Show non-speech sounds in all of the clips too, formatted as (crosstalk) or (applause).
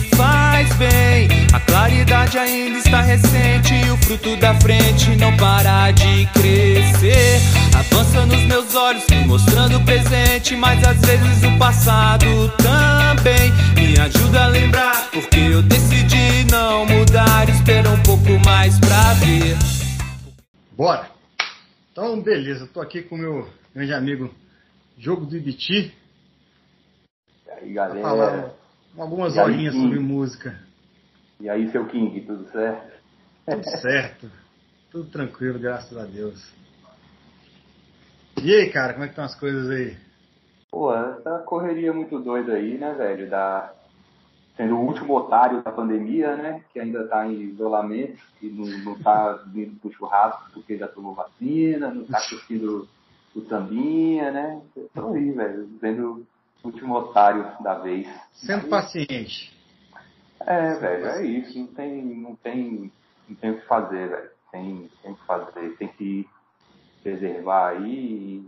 me faz bem. A claridade ainda está recente e o fruto da frente não para de crescer. Avança nos meus olhos, me mostrando o presente, mas às vezes o passado também me ajuda a lembrar. Porque eu decidi não mudar, espera um pouco mais pra ver. Bora! Então, beleza, tô aqui com o meu grande amigo Jogo do Ibiti. E aí, galera? Falar algumas horinhas sobre música. E aí, seu King, tudo certo? Tudo (laughs) certo. Tudo tranquilo, graças a Deus. E aí, cara, como é que estão as coisas aí? Pô, essa correria muito doida aí, né, velho? Da... Sendo o último otário da pandemia, né? Que ainda tá em isolamento, e não, não tá vindo pro churrasco porque já tomou vacina, não tá curtindo o sambinha, né? Tô aí, velho, sendo o último otário da vez. Sendo paciente. É, velho, é isso. Não tem, não tem, não tem o que fazer, velho. Tem, tem o que fazer. Tem que preservar aí.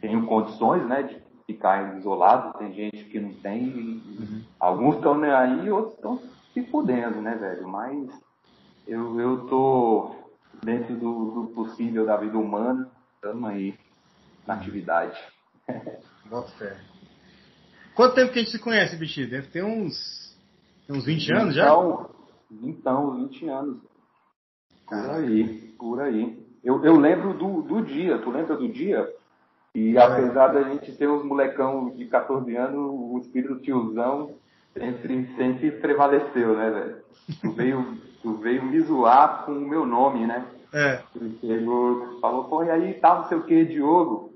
Tenho condições, né, de ficar isolado. Tem gente que não tem. Uhum. Alguns estão aí, outros estão se fudendo, né, velho? Mas eu, eu tô dentro do, do possível da vida humana. Estamos aí na atividade. (laughs) Bota fé. Quanto tempo que a gente se conhece, Bichi? Deve ter uns, uns 20 anos já? Então, então 20 anos. Por aí, por aí. Eu, eu lembro do, do dia, tu lembra do dia? E é. apesar da gente ter uns molecão de 14 anos, o espírito tiozão sempre, sempre prevaleceu, né, velho? Tu veio, tu veio me zoar com o meu nome, né? É. Porque ele falou, pô, e aí tá, não sei o que, Diogo.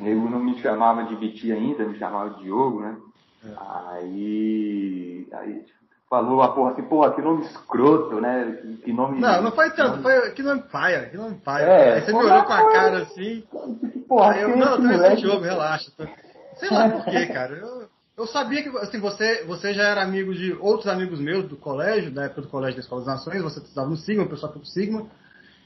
Ele não me chamava de Biti ainda, me chamava de Diogo, né? É. Aí, aí falou a porra assim, porra, que nome escroto, né? Que nome. Não, não foi tanto, foi que nome paia, que nome paia. É, aí você me olhou com a cara assim. Porra, aí eu, não, eu também sou Diogo, relaxa. Tô... Sei lá por quê, cara. Eu, eu sabia que assim, você, você já era amigo de outros amigos meus do colégio, da época do colégio da Escola das Nações, você estava no Sigma, o pessoal foi pro Sigma.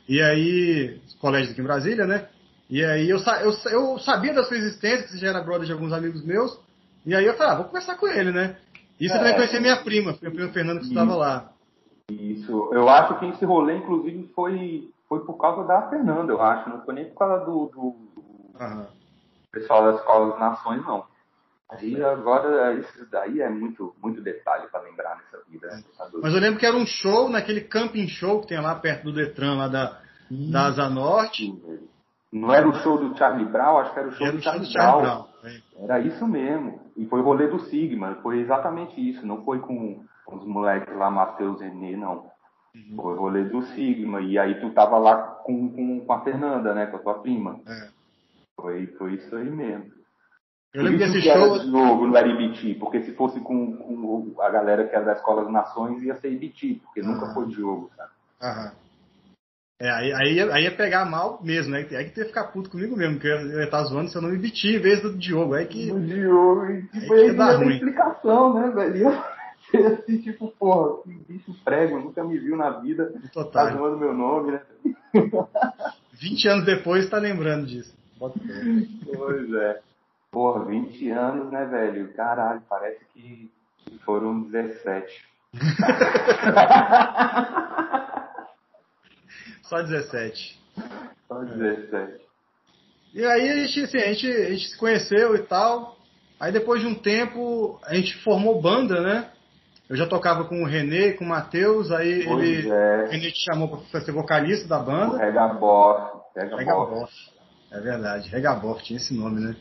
E aí, colégio aqui em Brasília, né? E aí eu, eu, eu sabia da sua existência, que você já era brother de alguns amigos meus. E aí eu falei, ah, vou conversar com ele, né? E você é, também conhecia minha prima, minha prima Fernanda, que estava lá. Isso. Eu acho que esse rolê, inclusive, foi, foi por causa da Fernanda, eu acho. Não foi nem por causa do, do, do pessoal das escolas das nações, não. Aí agora, isso daí é muito, muito detalhe para lembrar nessa vida. Né? Mas eu lembro que era um show naquele camping show que tem lá perto do Detran, lá da, da Asa Norte. Não era o show do Charlie Brown, acho que era o show era do Charlie, Charlie Brown. Brown. É. Era isso mesmo. E foi o rolê do Sigma, foi exatamente isso. Não foi com os moleques lá, Matheus Renê, não. Uhum. Foi o rolê do Sigma. E aí tu tava lá com, com, com a Fernanda, né? Com a tua prima. É. Foi, foi isso aí mesmo. Eu lembro desse show. Novo, não era porque se fosse com, com a galera que era da Escola das Nações, ia ser IBT, porque nunca ah. foi Diogo, sabe? Aham. É, aí, aí, aí ia pegar mal mesmo, né? Aí que ia ficar puto comigo mesmo, porque eu ia estar zoando seu nome Biti em vez do Diogo. Aí que. O Diogo, e tipo, aí dar ruim. explicação, né, velho? Eu assim, tipo, porra, que bicho prego, nunca me viu na vida. Total. Tá zoando meu nome, né? 20 anos depois tá lembrando disso. pois é. Porra, 20 anos, né, velho? Caralho, parece que foram 17. (laughs) Só 17. Só 17. E aí a gente, assim, a gente, a gente se conheceu e tal. Aí depois de um tempo a gente formou banda, né? Eu já tocava com o Renê, com o Matheus, aí pois ele, é. a gente chamou pra ser vocalista da banda. Regaboff. Regaboff. É verdade, Regaboff, tinha esse nome, né?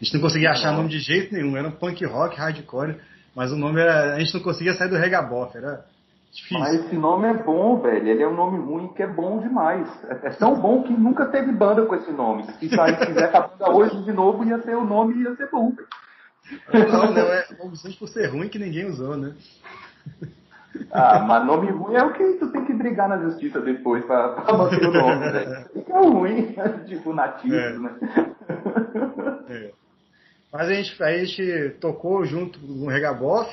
A gente não conseguia achar nome de jeito nenhum, era um punk rock, hardcore, mas o nome era. A gente não conseguia sair do Regaboff, era Difícil. Mas esse nome é bom, velho. Ele é um nome ruim que é bom demais. É, é tão bom que nunca teve banda com esse nome. Se quiser a banda hoje de novo, ia ser o nome ia ser bom, velho. Não, não, é opções por ser ruim que ninguém usou, né? Ah, mas nome ruim é o que tu tem que brigar na justiça depois pra, pra manter o nome, velho. Fica ruim, (laughs) tipo nativo, é. né? É. Mas a gente, a gente tocou junto com o Regaboff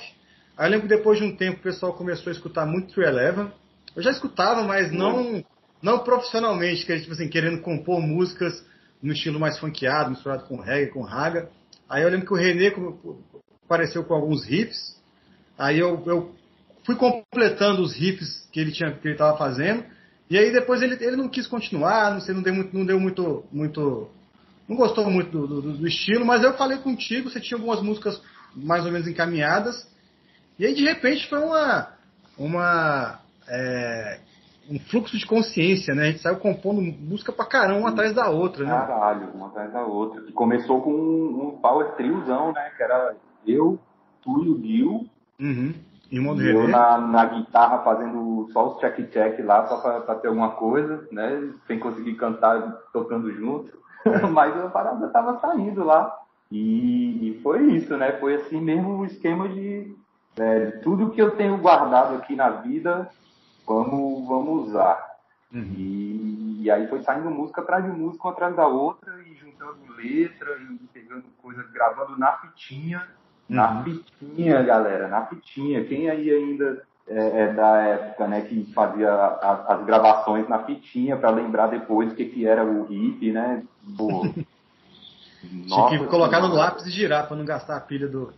Aí eu lembro que depois de um tempo o pessoal começou a escutar muito True Eleven. Eu já escutava, mas não, não profissionalmente, que tipo assim, querendo compor músicas no estilo mais funkeado, misturado com reggae, com raga. Aí eu lembro que o René apareceu com alguns riffs. Aí eu, eu fui completando os riffs que ele tinha que ele estava fazendo. E aí depois ele, ele não quis continuar, não sei, não deu muito, não deu muito, muito não gostou muito do, do, do, estilo, mas eu falei contigo, você tinha algumas músicas mais ou menos encaminhadas. E aí de repente foi uma, uma é, um fluxo de consciência, né? A gente saiu compondo música pra caramba uma atrás da outra, né? Caralho, uma atrás da outra. E começou com um, um power triozão, né? Que era eu, tu e o Gil. Uhum. E, e eu na, na, guitarra fazendo só os check-check lá, só pra, pra, ter alguma coisa, né? Sem conseguir cantar tocando junto. (laughs) Mas a parada tava saindo lá. E, e, foi isso, né? Foi assim mesmo o esquema de, é, de tudo que eu tenho guardado aqui na vida, vamos, vamos usar. Uhum. E, e, aí foi saindo música atrás de música, uma atrás da outra, e juntando letra, e pegando coisas, gravando na fitinha. Uhum. Na fitinha, galera, na fitinha. Quem aí ainda é, é da época, né, que fazia as, as gravações na fitinha para lembrar depois o que, que era o hip, né? Nossa, (laughs) Tinha que colocar no lápis e girar para não gastar a pilha do,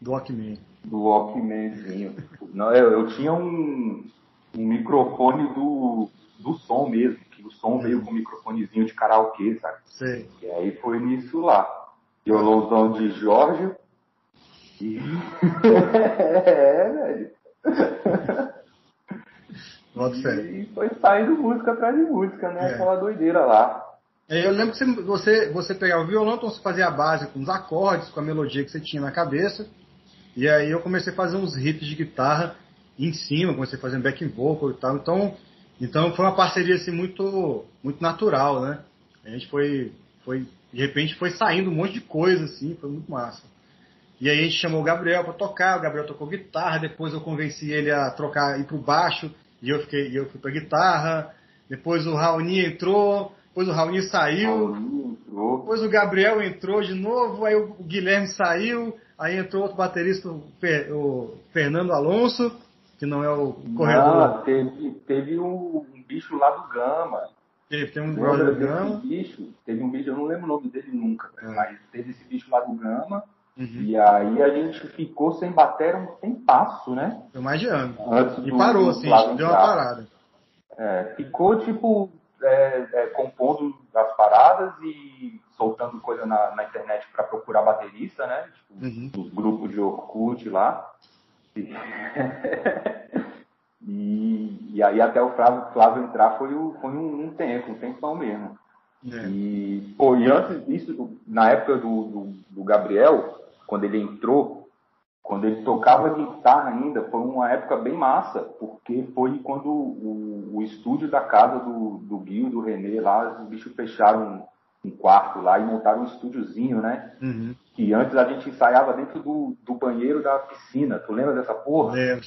do Walkman. Do Walkmanzinho. não, eu, eu tinha um, um microfone do, do som mesmo, que o som veio com um microfonezinho de karaokê, sabe? Sei. E aí foi nisso lá. Violãozão de Jorge. E... (laughs) é, velho. e foi saindo música atrás de música, né? É. Aquela doideira lá. É, eu lembro que você, você pegava o violão, então você fazia a base com os acordes, com a melodia que você tinha na cabeça. E aí eu comecei a fazer uns riffs de guitarra em cima, comecei um backing vocal e tal. Então, então foi uma parceria assim muito, muito natural, né? A gente foi, foi, de repente foi saindo um monte de coisa assim, foi muito massa. E aí a gente chamou o Gabriel para tocar, o Gabriel tocou guitarra, depois eu convenci ele a trocar, ir pro baixo, e eu fiquei, eu fui pra guitarra. Depois o Raoni entrou, depois o Raoni saiu, depois o Gabriel entrou de novo, aí o Guilherme saiu, aí entrou outro baterista, o Fernando Alonso, que não é o corredor. Não, teve, teve um, bicho lá do Gama. Teve, tem um brother do Gama. Bicho, teve um bicho, eu não lembro o nome dele nunca, é. mas teve esse bicho lá do Gama. Uhum. E aí a gente ficou sem bater um sem passo, né? Foi mais de ano. Antes e parou, assim, deu uma parada. É, ficou tipo é, é, compondo as paradas e soltando coisa na, na internet para procurar baterista, né? Tipo, uhum. Os grupos de Orkut lá. E, (laughs) e, e, aí até o Flávio, Flávio entrar foi, o, foi um, um tempo, um tempão mesmo. É. E, pô, e antes disso, na época do, do, do Gabriel, quando ele entrou, quando ele tocava guitarra ainda, foi uma época bem massa, porque foi quando o, o estúdio da casa do, do Gil, do René, lá, os bichos fecharam um, quarto lá e montaram um estúdiozinho, né? Uhum. Que antes a gente ensaiava dentro do, do banheiro da piscina. Tu lembra dessa porra? Lembro.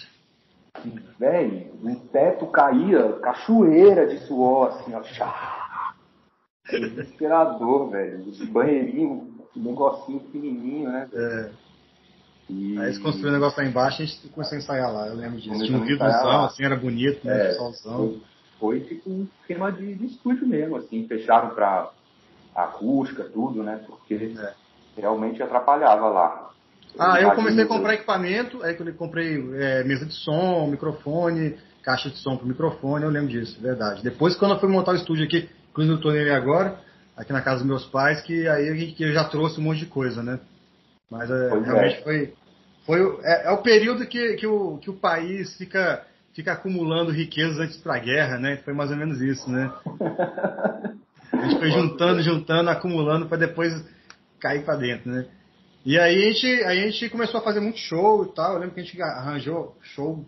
Velho, o teto caía, cachoeira de suor, assim, ó. (laughs) Desesperador, velho. Os banheirinhos um negocinho pequenininho, né? É. E... Aí eles construíram um negócio lá embaixo e a gente começou a ensaiar lá, eu lembro disso. Tinha um vidrozão, assim, era bonito, né? É, solzão. Foi, foi tipo um esquema de, de estúdio mesmo, assim, fecharam pra acústica, tudo, né? Porque é. realmente atrapalhava lá. Ah, eu comecei a comprar equipamento, aí eu comprei é, mesa de som, microfone, caixa de som pro microfone, eu lembro disso, verdade. Depois, quando eu fui montar o estúdio aqui, inclusive eu tô nele agora, aqui na casa dos meus pais, que aí eu já trouxe um monte de coisa, né? Mas é, realmente é. foi. foi é, é, o período que, que, o, que o país fica, fica acumulando riquezas antes para a guerra, né? Foi mais ou menos isso, né? (laughs) A gente foi juntando, juntando, acumulando para depois cair para dentro, né? E aí a, gente, a gente começou a fazer muito show e tal. Eu lembro que a gente arranjou show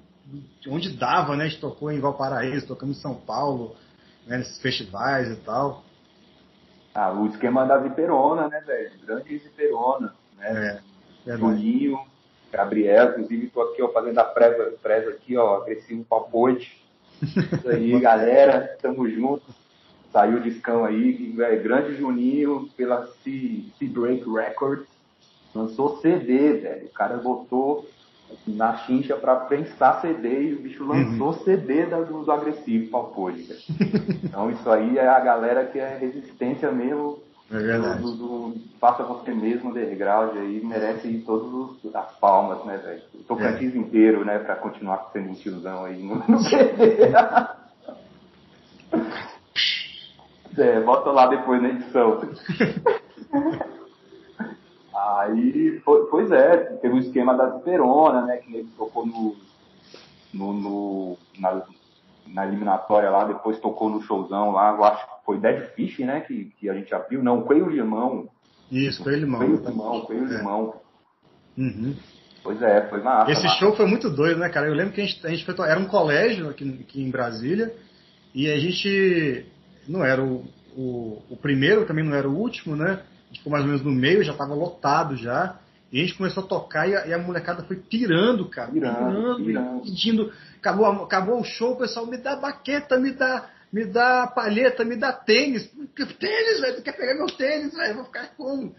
onde dava, né? A gente tocou em Valparaíso, tocamos em São Paulo, né? nesses festivais e tal. Ah, o esquema da Viperona, né, velho? Grande Viperona, né? É, Juninho, Gabriel, inclusive tô aqui, ó, fazendo a presa, presa aqui, ó, agressivo papote. Isso aí, (laughs) galera, tamo junto. Saiu o discão aí, velho, grande Juninho, pela C-Break Records. Lançou CD, velho. O cara botou na chincha para prensar CD e o bicho lançou uhum. CD da, do, do agressivo Palpônica. então isso aí é a galera que é resistência mesmo É verdade. Do, do, faça você mesmo underground aí, merece todas as palmas, né, velho? O Tocantins é. inteiro, né, pra continuar sendo um tiozão aí no, no (laughs) É, bota lá depois na edição. Aí, pois é, teve o esquema da Perona, né, que ele tocou no, no, no na, na, eliminatória lá, depois tocou no showzão lá, eu acho que foi Dead Fish, né, que, que a gente abriu, não, Coelho Limão. Isso, Coelho Limão. Coelho Limão, Coelho é. Limão. Uhum. Pois é, foi massa. Esse massa. show foi muito doido, né, cara? Eu lembro que a gente, a gente foi, era um colégio aqui, aqui em Brasília, e a gente não era o, o, o primeiro, também não era o último, né? A gente ficou mais ou menos no meio, já estava lotado já. E a gente começou a tocar e a, e a molecada foi pirando, cara. Pirando, pirando, pedindo. Acabou, acabou o show, o pessoal me dá baqueta, me dá, me dá palheta, me dá tênis. Tênis, velho, tu quer pegar meu tênis, velho? Eu vou ficar como?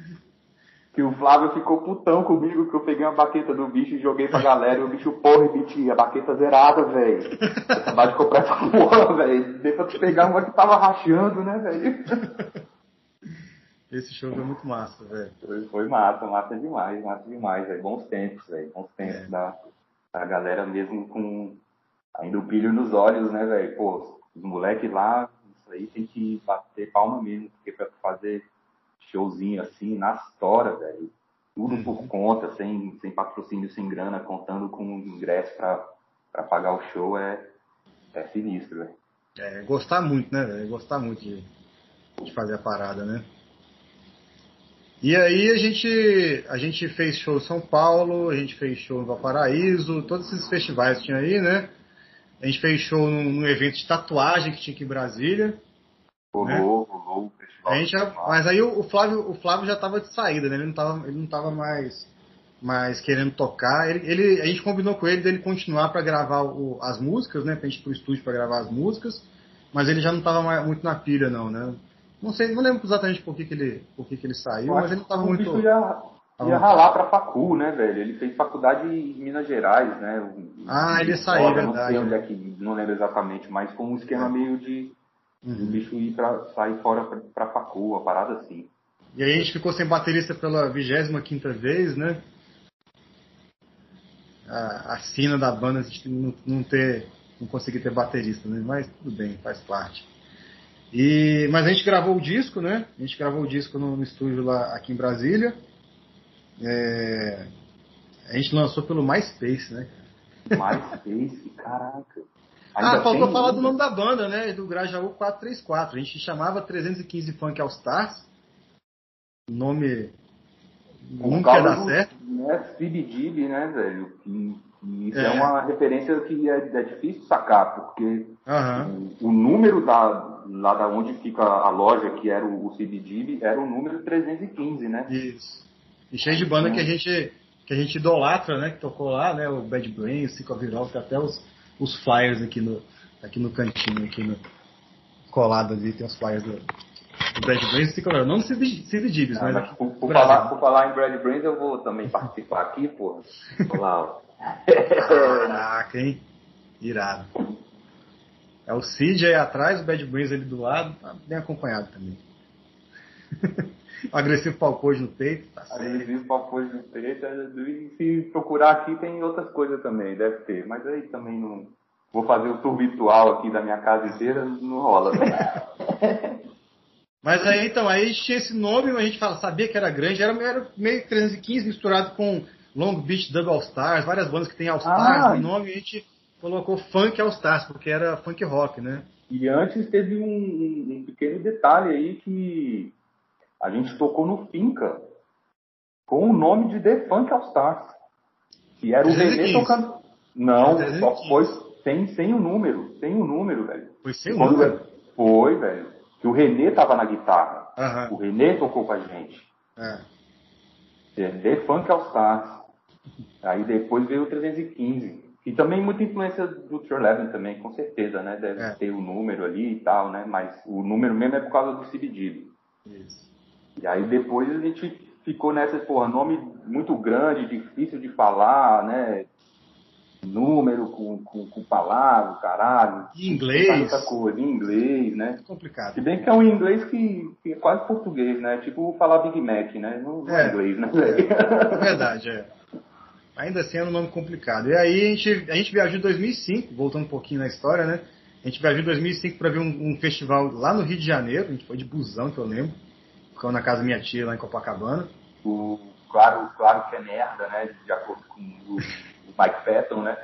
que o Flávio ficou putão comigo que eu peguei uma baqueta do bicho e joguei pra galera. E o bicho, porra, bicho, a baqueta zerada, velho. Acabar de comprar essa porra, velho. Dei pra tu pegar uma que tava rachando, né, velho? (laughs) Esse show foi muito massa, velho. Foi, foi, massa, massa demais, massa demais, velho. Bons tempos, velho. Bons tempos é. da, da galera mesmo com ainda o brilho nos olhos, né, velho? Pô, os moleques lá, isso aí tem que bater palma mesmo, porque pra fazer showzinho assim, na história, velho. Tudo por uhum. conta, sem, sem patrocínio, sem grana, contando com ingresso para pagar o show é, é sinistro, velho. É, gostar muito, né, velho? Gostar muito de, de fazer a parada, né? E aí a gente, a gente fez show em São Paulo, a gente fez show no Valparaíso, todos esses festivais que tinha aí, né? A gente fez show num, num evento de tatuagem que tinha aqui em Brasília. Rolou, né? rolou a gente mas aí o, Flávio, o Flávio já estava de saída, né? Ele não estava ele não tava mais, mais querendo tocar. Ele, ele, a gente combinou com ele dele continuar para gravar o, as músicas, né? Pra gente ir pro estúdio para gravar as músicas. Mas ele já não estava muito na pilha, não, né? Não sei, não lembro exatamente por que, que, ele, por que, que ele saiu, mas ele não estava muito. Bicho ia, ia ralar pra facu, né, velho? Ele fez faculdade em Minas Gerais, né? Ah, ele saiu, verdade. Não sei onde é que, não lembro exatamente, mas com um esquema é. meio de Uhum. O bicho ir pra, sair fora pra, pra facu, uma parada assim. E aí a gente ficou sem baterista pela 25 vez, né? A, a sina da banda a gente não, não ter. não conseguir ter baterista, né? Mas tudo bem, faz parte. E, mas a gente gravou o disco, né? A gente gravou o disco no, no estúdio lá aqui em Brasília. É, a gente lançou pelo MySpace, né? MySpace, caraca. Ainda ah, faltou falar do nome da banda, né? Do Grajaú 434. A gente chamava 315 Funk All Stars. Nome nunca ia dar certo. Né, CBGB, né, velho? Que, que isso é. é. uma referência que é, é difícil sacar, porque uhum. o, o, número da, lá da onde fica a loja, que era o, o CBGB, era o número 315, né? Isso. E cheio de banda que a gente que a gente idolatra, né? Que tocou lá, né? O Bad Brain, o Cico Viral, que até os os flyers aqui no, aqui no cantinho, aqui no, colado ali, tem os flyers do, do Brad Brains, não no Cid Dibs, mas, mas por, por, falar, por falar em Brad Brains, eu vou também participar aqui, pô. Olá, Caraca, hein? Irado. É o Cid aí atrás, o Bad Brains ali do lado, tá bem acompanhado também. (laughs) agressivo palpojo no peito, tá certo. Agressivo no peito, é, e se procurar aqui tem outras coisas também, deve ter. Mas aí também não. Vou fazer o tour virtual aqui da minha casa inteira, não rola. Né? (laughs) Mas aí então, aí tinha esse nome, a gente fala, sabia que era grande, era, era meio 315 misturado com Long Beach Double All Stars, várias bandas que tem All Stars ah, no nome, a gente colocou Funk All Stars, porque era funk rock, né? E antes teve um, um pequeno detalhe aí que a gente tocou no Finca com o nome de The Funk All Stars. Que era o René tocando. Não, só foi sem, sem o número. Sem o número, velho. Foi sem o número? Foi, velho. Que o René tava na guitarra. O René tocou com a gente. É. The Funk All Stars. Aí depois veio o 315. E também muita influência do True Eleven também, com certeza, né? Deve é. ter o número ali e tal, né? Mas o número mesmo é por causa do CBD. Isso. E aí depois a gente ficou nessa, porra, nome muito grande, difícil de falar, né? número, com, com, com palavra, caralho. Em inglês. Muita coisa, em inglês, né? É complicado. Se bem que é um inglês que, que é quase português, né? Tipo falar Big Mac, né? Não, é, é inglês, né? É, é verdade, é. Ainda assim é um nome complicado. E aí a gente, a gente viajou em 2005, voltando um pouquinho na história, né? A gente viajou em 2005 para ver um, um, festival lá no Rio de Janeiro. A gente foi de busão, que eu lembro. Ficamos na casa da minha tia lá em Copacabana. O, claro, claro que é merda, né? De acordo com o Mike Patton, né?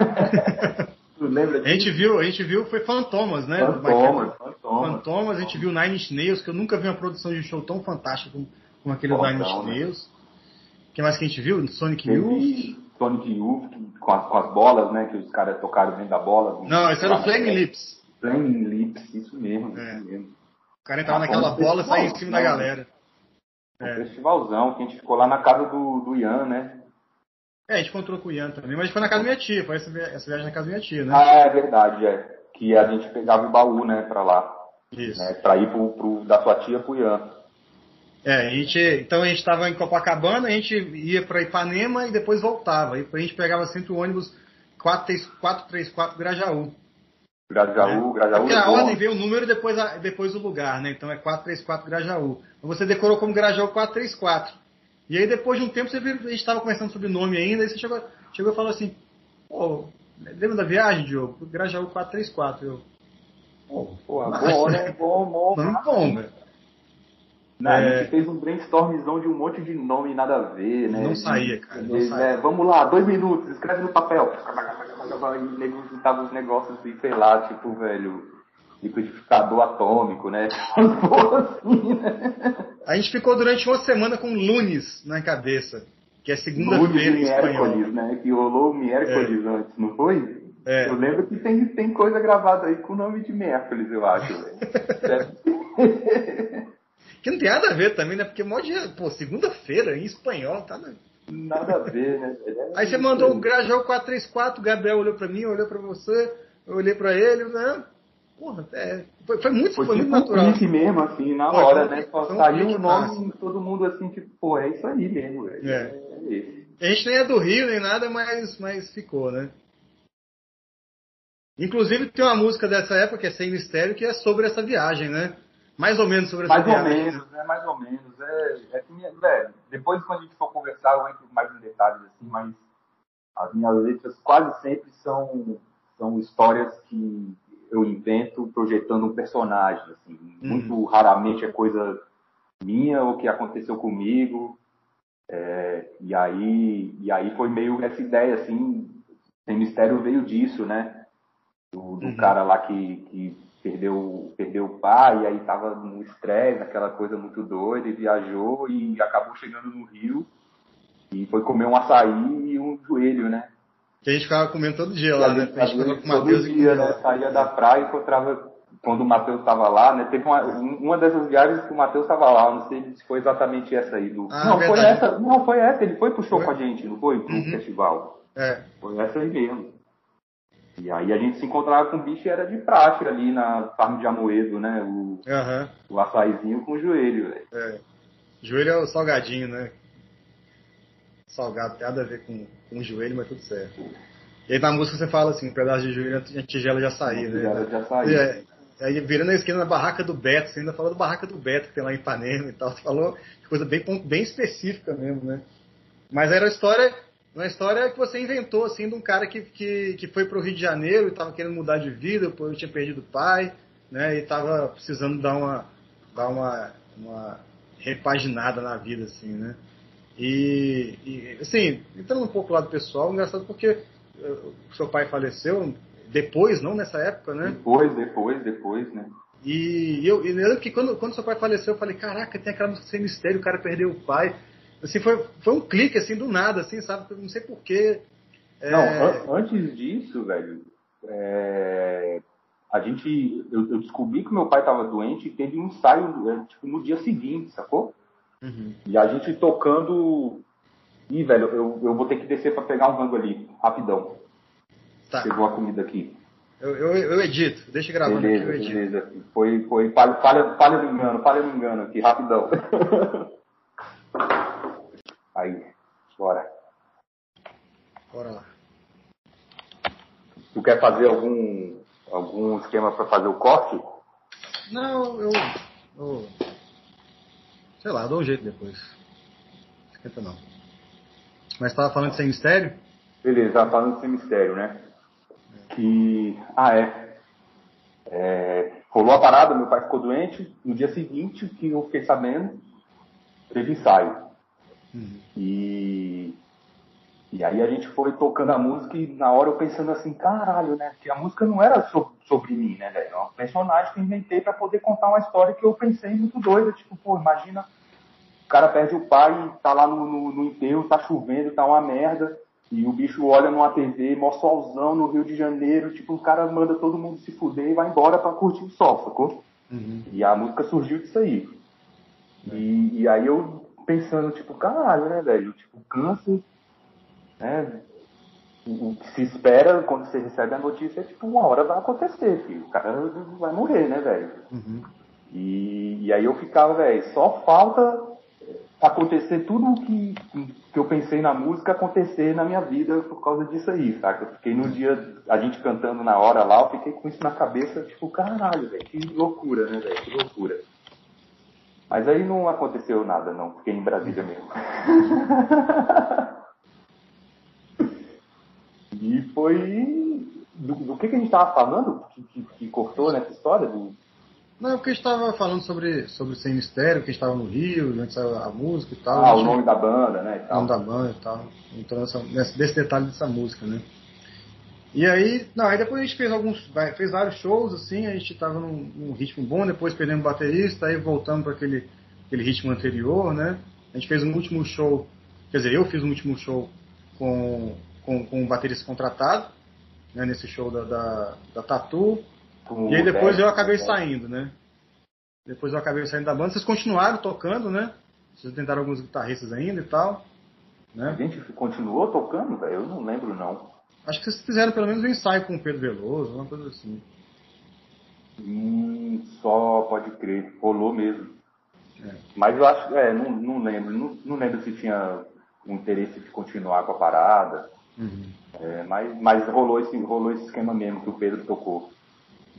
(laughs) lembra disso? A gente viu, a gente viu, foi Fantomas, né? Fantomas, Fantomas. Fantomas, a gente viu Nine Inch Nails, que eu nunca vi uma produção de show tão fantástica como, como aquele Nine Inch né? Que mais que a gente viu? Sonic Youth. Sonic Youth, com as, com as bolas, né? Que os caras tocaram dentro da bola. Não, esse era o Flaming Lips. Flaming Lips, isso mesmo, é. isso mesmo. O cara entrava ah, naquela bola e saía em cima da galera. Um é. festivalzão, que a gente ficou lá na casa do, do Ian, né? É, a gente encontrou com o Ian também, mas foi na casa da minha tia, foi essa, essa viagem na casa da minha tia, né? Ah, é verdade, é. Que a gente pegava o baú, né, pra lá. Isso. Né, pra ir pro, pro, da sua tia pro Ian. É, a gente, então a gente estava em Copacabana, a gente ia para Ipanema e depois voltava. E a gente pegava sempre o ônibus 434 Grajaú. Grajaú, é. Grajaú. Porque a ordem veio o número depois, depois o lugar, né? Então é 434 Grajaú. Então você decorou como Grajaú 434. E aí depous de um tempo você viu, a gente estava conversando sobre o nome ainda, aí você chegou, chegou e falou assim, pô, lembra da viagem, Diogo? Grajaú 434. Eu, pô, pô bom, né? Bom, bom. Nome bom, velho. Não, é... A gente fez um brainstormzão de um monte de nome nada a ver, né? Não saía, cara. Não de, saía. É, vamos lá, dois minutos, escreve no papel. E nego juntava os negócios e sei lá, tipo, velho, liquidificador atômico, né? assim, (laughs) né? A gente ficou durante uma semana com lunes na cabeça, que é segunda-feira em espanhol. né? Que rolou o miércoles é. antes, não foi? É. Eu lembro que tem, tem coisa gravada aí com o nome de miércoles, eu acho, (laughs) que não tem nada a ver também, né? Porque mó dia, pô, segunda-feira em espanhol, tá na... Nada a ver, né? É aí você mandou o Grajão 434, o Gabriel olhou pra mim, olhou pra você, eu olhei pra ele, né? Porra, é, foi, foi, muito, foi, foi muito tipo natural. Um mesmo, assim, na hora, né? Só saiu o nome e todo mundo assim, tipo, pô, é isso aí mesmo, velho. É. é a gente nem é do Rio nem nada, mas, mas ficou, né? Inclusive tem uma música dessa época que é Sem Mistério, que é sobre essa viagem, né? Mais ou menos sobre essa mais viagem. Ou menos, né? Mais ou menos. É, é que, velho, depois quando a gente for conversar, eu entro mais em detalhes, assim, mas as minhas letras quase sempre são, são histórias que eu invento projetando um personagem. Assim. Uhum. Muito raramente é coisa minha ou que aconteceu comigo. É, e, aí, e aí foi meio essa ideia, assim, Sem Mistério veio disso, né? Do, do uhum. cara lá que, que perdeu, perdeu o pai, e aí tava no estresse, aquela coisa muito doida, e viajou e acabou chegando no Rio e foi comer um açaí e um joelho, né? Que a gente ficava comendo todo dia lá, né? A gente ficava com o Matheus dia, né? Saía da praia e encontrava quando o Matheus estava lá, né? Teve uma, uma dessas viagens que o Matheus estava lá, não sei se foi exatamente essa aí. Do... Ah, não, verdade. foi essa, não, foi essa, ele foi pro show foi? com a gente, não foi? Pro uhum. festival. É. Foi essa aí mesmo. E aí a gente se encontrava com o bicho e era de praxe ali na farm de Amoedo, né? O, uhum. o açaizinho com o joelho, velho. É. Joelho é o salgadinho, né? salgado, tem nada a ver com, com o joelho, mas tudo certo. E aí na música você fala assim, um pedaço de joelho, a tigela já saiu, né? Tigela já saiu. É, aí virando a esquina na barraca do Beto, você ainda falou da barraca do Beto que tem lá em Ipanema e tal, você falou coisa bem, bem específica mesmo, né? Mas era uma história, uma história que você inventou, assim, de um cara que, que, que foi pro Rio de Janeiro e estava querendo mudar de vida, porque tinha perdido o pai, né? E estava precisando dar uma, dar uma, uma repaginada na vida, assim, né? E, e, assim, entrando um pouco lá do pessoal, engraçado porque eh, o seu pai faleceu depois, não nessa época, né? Depois, depois, depois, né? E eu, eu lembro que quando, quando seu pai faleceu, eu falei, caraca, tem aquela música sem mistério, o cara perdeu o pai. Assim, foi, foi um clique, assim, do nada, assim, sabe? Não sei porquê. É... Não, antes disso, velho, é... a gente, eu, eu, descobri que meu pai estava doente e teve um ensaio, é, tipo, no dia seguinte, sacou? Uhum. E a gente tocando. Ih, velho, eu, eu vou ter que descer para pegar um rango ali, rapidão. Tá. Chegou a comida aqui. Eu, eu, eu edito, deixa gravando beleza, aqui, eu edito. Beleza. Foi, foi, falha, falha, falha no engano, falha no engano aqui, rapidão. (laughs) Bora. Bora lá. Tu quer fazer algum, algum esquema para fazer o corte? Não, eu, eu. Sei lá, dou um jeito depois. Esquenta não. Mas estava falando de sem mistério? Beleza, estava falando de sem mistério, né? Que. Ah, é. é. Rolou a parada, meu pai ficou doente. No dia seguinte, que eu fiquei sabendo, teve ensaio. Uhum. E e aí a gente foi tocando a música e na hora eu pensando assim, caralho, né? Que a música não era sobre, sobre mim, né, velho? É um personagem que eu inventei para poder contar uma história que eu pensei muito doida. Tipo, pô, imagina o cara perde o pai, tá lá no, no, no enterro, tá chovendo, tá uma merda. E o bicho olha numa TV, mó solzão no Rio de Janeiro, tipo, o cara manda todo mundo se fuder e vai embora pra curtir o sol, sacou? Uhum. E a música surgiu disso aí. E, e aí eu pensando, tipo, caralho, né, velho? Tipo, câncer né? O que se espera quando você recebe a notícia é tipo, uma hora vai acontecer, filho. O cara vai morrer, né, velho? Uhum. E, e aí eu ficava, velho, só falta acontecer tudo o que, que eu pensei na música acontecer na minha vida por causa disso aí, saca? Eu fiquei no dia, a gente cantando na hora lá, eu fiquei com isso na cabeça, tipo, caralho, velho, que loucura, né, velho, que loucura. Mas aí não aconteceu nada, não, fiquei em Brasília mesmo. (laughs) E foi. Do, do que, que a gente estava falando que, que, que, cortou nessa história? Do... Não, porque a gente estava falando sobre, sobre Sem Mistério, que estava no Rio, antes a, a música e tal. Ah, o nome da banda, né? O nome da banda e tal. Então, essa, desse detalhe dessa música, né? E aí, não, aí depois a gente fez alguns, fez vários shows, assim, a gente estava num, num, ritmo bom, depois perdemos o baterista, aí voltamos para aquele, aquele ritmo anterior, né? A gente fez um último show, quer dizer, eu fiz um último show com com, com um baterista contratado, né, nesse show da, da, da Tatu. e aí depois eu acabei saindo, né? Depois eu acabei saindo da banda. Vocês continuaram tocando, né? Vocês tentaram alguns guitarristas ainda e tal. Né? A gente continuou tocando, velho? Eu não lembro, não. Acho que vocês fizeram pelo menos um ensaio com o Pedro Veloso, uma coisa assim. Hum, só pode crer, rolou mesmo. É. Mas eu acho, é, não, não lembro, não, não lembro se tinha um interesse de continuar com a parada. Uhum. É, mas, mas rolou, esse, rolou esse esquema mesmo que o Pedro tocou.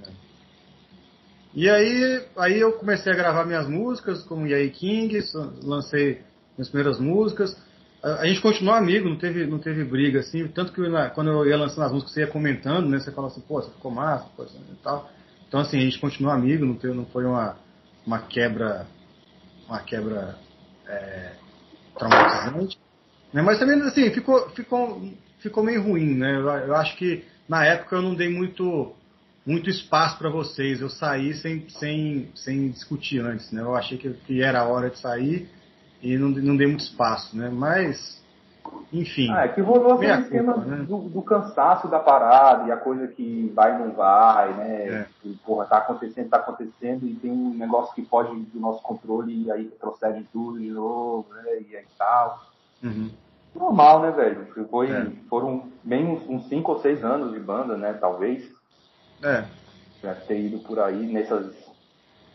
É. E aí, aí eu comecei a gravar minhas músicas, como Yay King, lancei minhas primeiras músicas. A, a gente continuou amigo, não teve, não teve briga, assim, tanto que na, quando eu ia lançando as músicas, você ia comentando, né? Você falava assim, pô, você ficou massa, pô, assim, e tal. Então, assim, a gente continuou amigo, não, teve, não foi uma, uma quebra, uma quebra é, traumatizante. Né? Mas também, assim, ficou, ficou, ficou meio ruim, né? Eu, eu acho que na época eu não dei muito muito espaço para vocês. Eu saí sem, sem, sem discutir antes, né? Eu achei que, que era a hora de sair e não, não dei muito espaço, né? Mas, enfim. Ah, é que rolou aquele esquema né? do, do, cansaço da parada e a coisa que vai e não vai, né? É. Que, porra, tá acontecendo, tá acontecendo e tem um negócio que foge do nosso controle e aí retrocede tudo de novo, né? E aí tal. Uhum normal, né, velho? Foi, é. Foram bem uns 5 ou 6 anos de banda, né? Talvez. É. Já ter ido por aí nessas.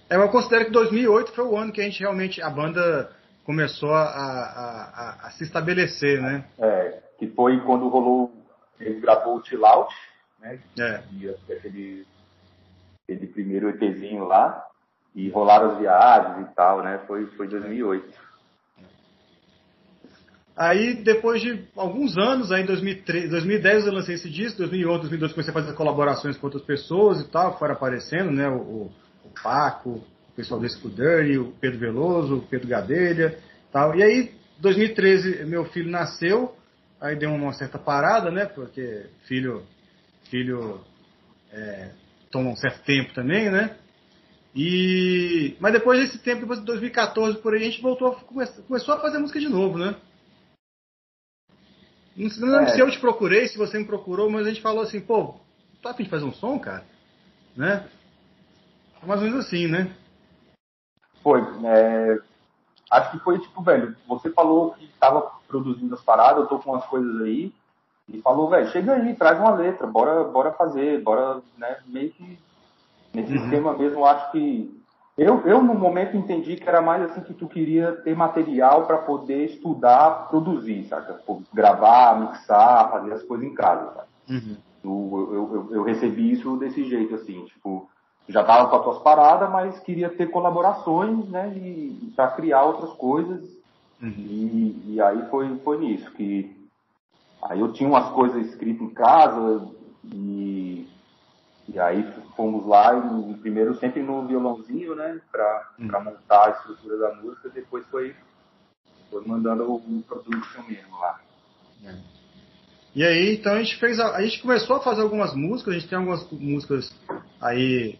É, eu considero que 2008 foi o ano que a gente realmente. A banda começou a, a, a, a se estabelecer, né? É, que foi quando rolou. Ele gravou o Chill Out, né? É. E aquele, aquele primeiro EPzinho lá. E rolaram as viagens e tal, né? Foi, foi 2008. Aí, depois de alguns anos, aí em 2003, 2010 eu lancei esse disco, 2011, 2012 comecei a fazer colaborações com outras pessoas e tal, foram aparecendo, né? O, o Paco, o pessoal do Scuderi, o Pedro Veloso, o Pedro Gadelha tal. E aí, 2013, meu filho nasceu, aí deu uma certa parada, né? Porque filho, filho é, toma um certo tempo também, né? E, mas depois desse tempo, depois de 2014 por aí, a gente voltou, a, começou a fazer música de novo, né? Não, lembro é. se eu te procurei, se você me procurou, mas a gente falou assim, pô, tá afim de fazer um som, cara? Né? Mais ou menos assim, né? Foi. É, acho que foi tipo, velho, você falou que tava produzindo as paradas, eu tô com umas coisas aí, e falou, velho, chega aí, traz uma letra, bora, bora fazer, bora, né, meio que nesse uhum. esquema mesmo, acho que eu, eu, no momento, entendi que era mais assim que tu queria ter material para poder estudar, produzir, saca? Gravar, mixar, fazer as coisas em casa, sabe? Uhum. Eu, eu, eu, recebi isso desse jeito, assim, tipo, já tava com as tuas paradas, mas queria ter colaborações, né, e para criar outras coisas. Uhum. E, e aí foi, foi nisso, que aí eu tinha umas coisas escritas em casa e, e aí fomos lá, e, primeiro sempre no violãozinho, né, para uhum. montar a estrutura da música, depois foi, foi mandando o production mesmo lá. É. E aí, então a gente fez. A, a, gente começou a fazer algumas músicas, a gente tem algumas músicas aí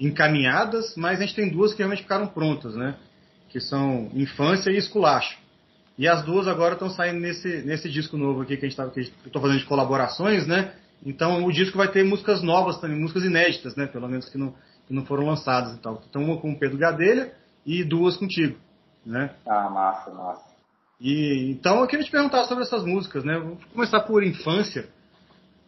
encaminhadas, mas a gente tem duas que realmente ficaram prontas, né? Que são Infância e Esculacho. E as duas agora estão saindo nesse, nesse disco novo aqui que a gente tá, que eu estou fazendo de colaborações, né? Então o disco vai ter músicas novas também, músicas inéditas, né? Pelo menos que não, que não foram lançadas e tal. Então uma com o Pedro Gadelha e duas contigo, né? Ah, massa, massa. E, então eu queria te perguntar sobre essas músicas, né? Vou começar por Infância.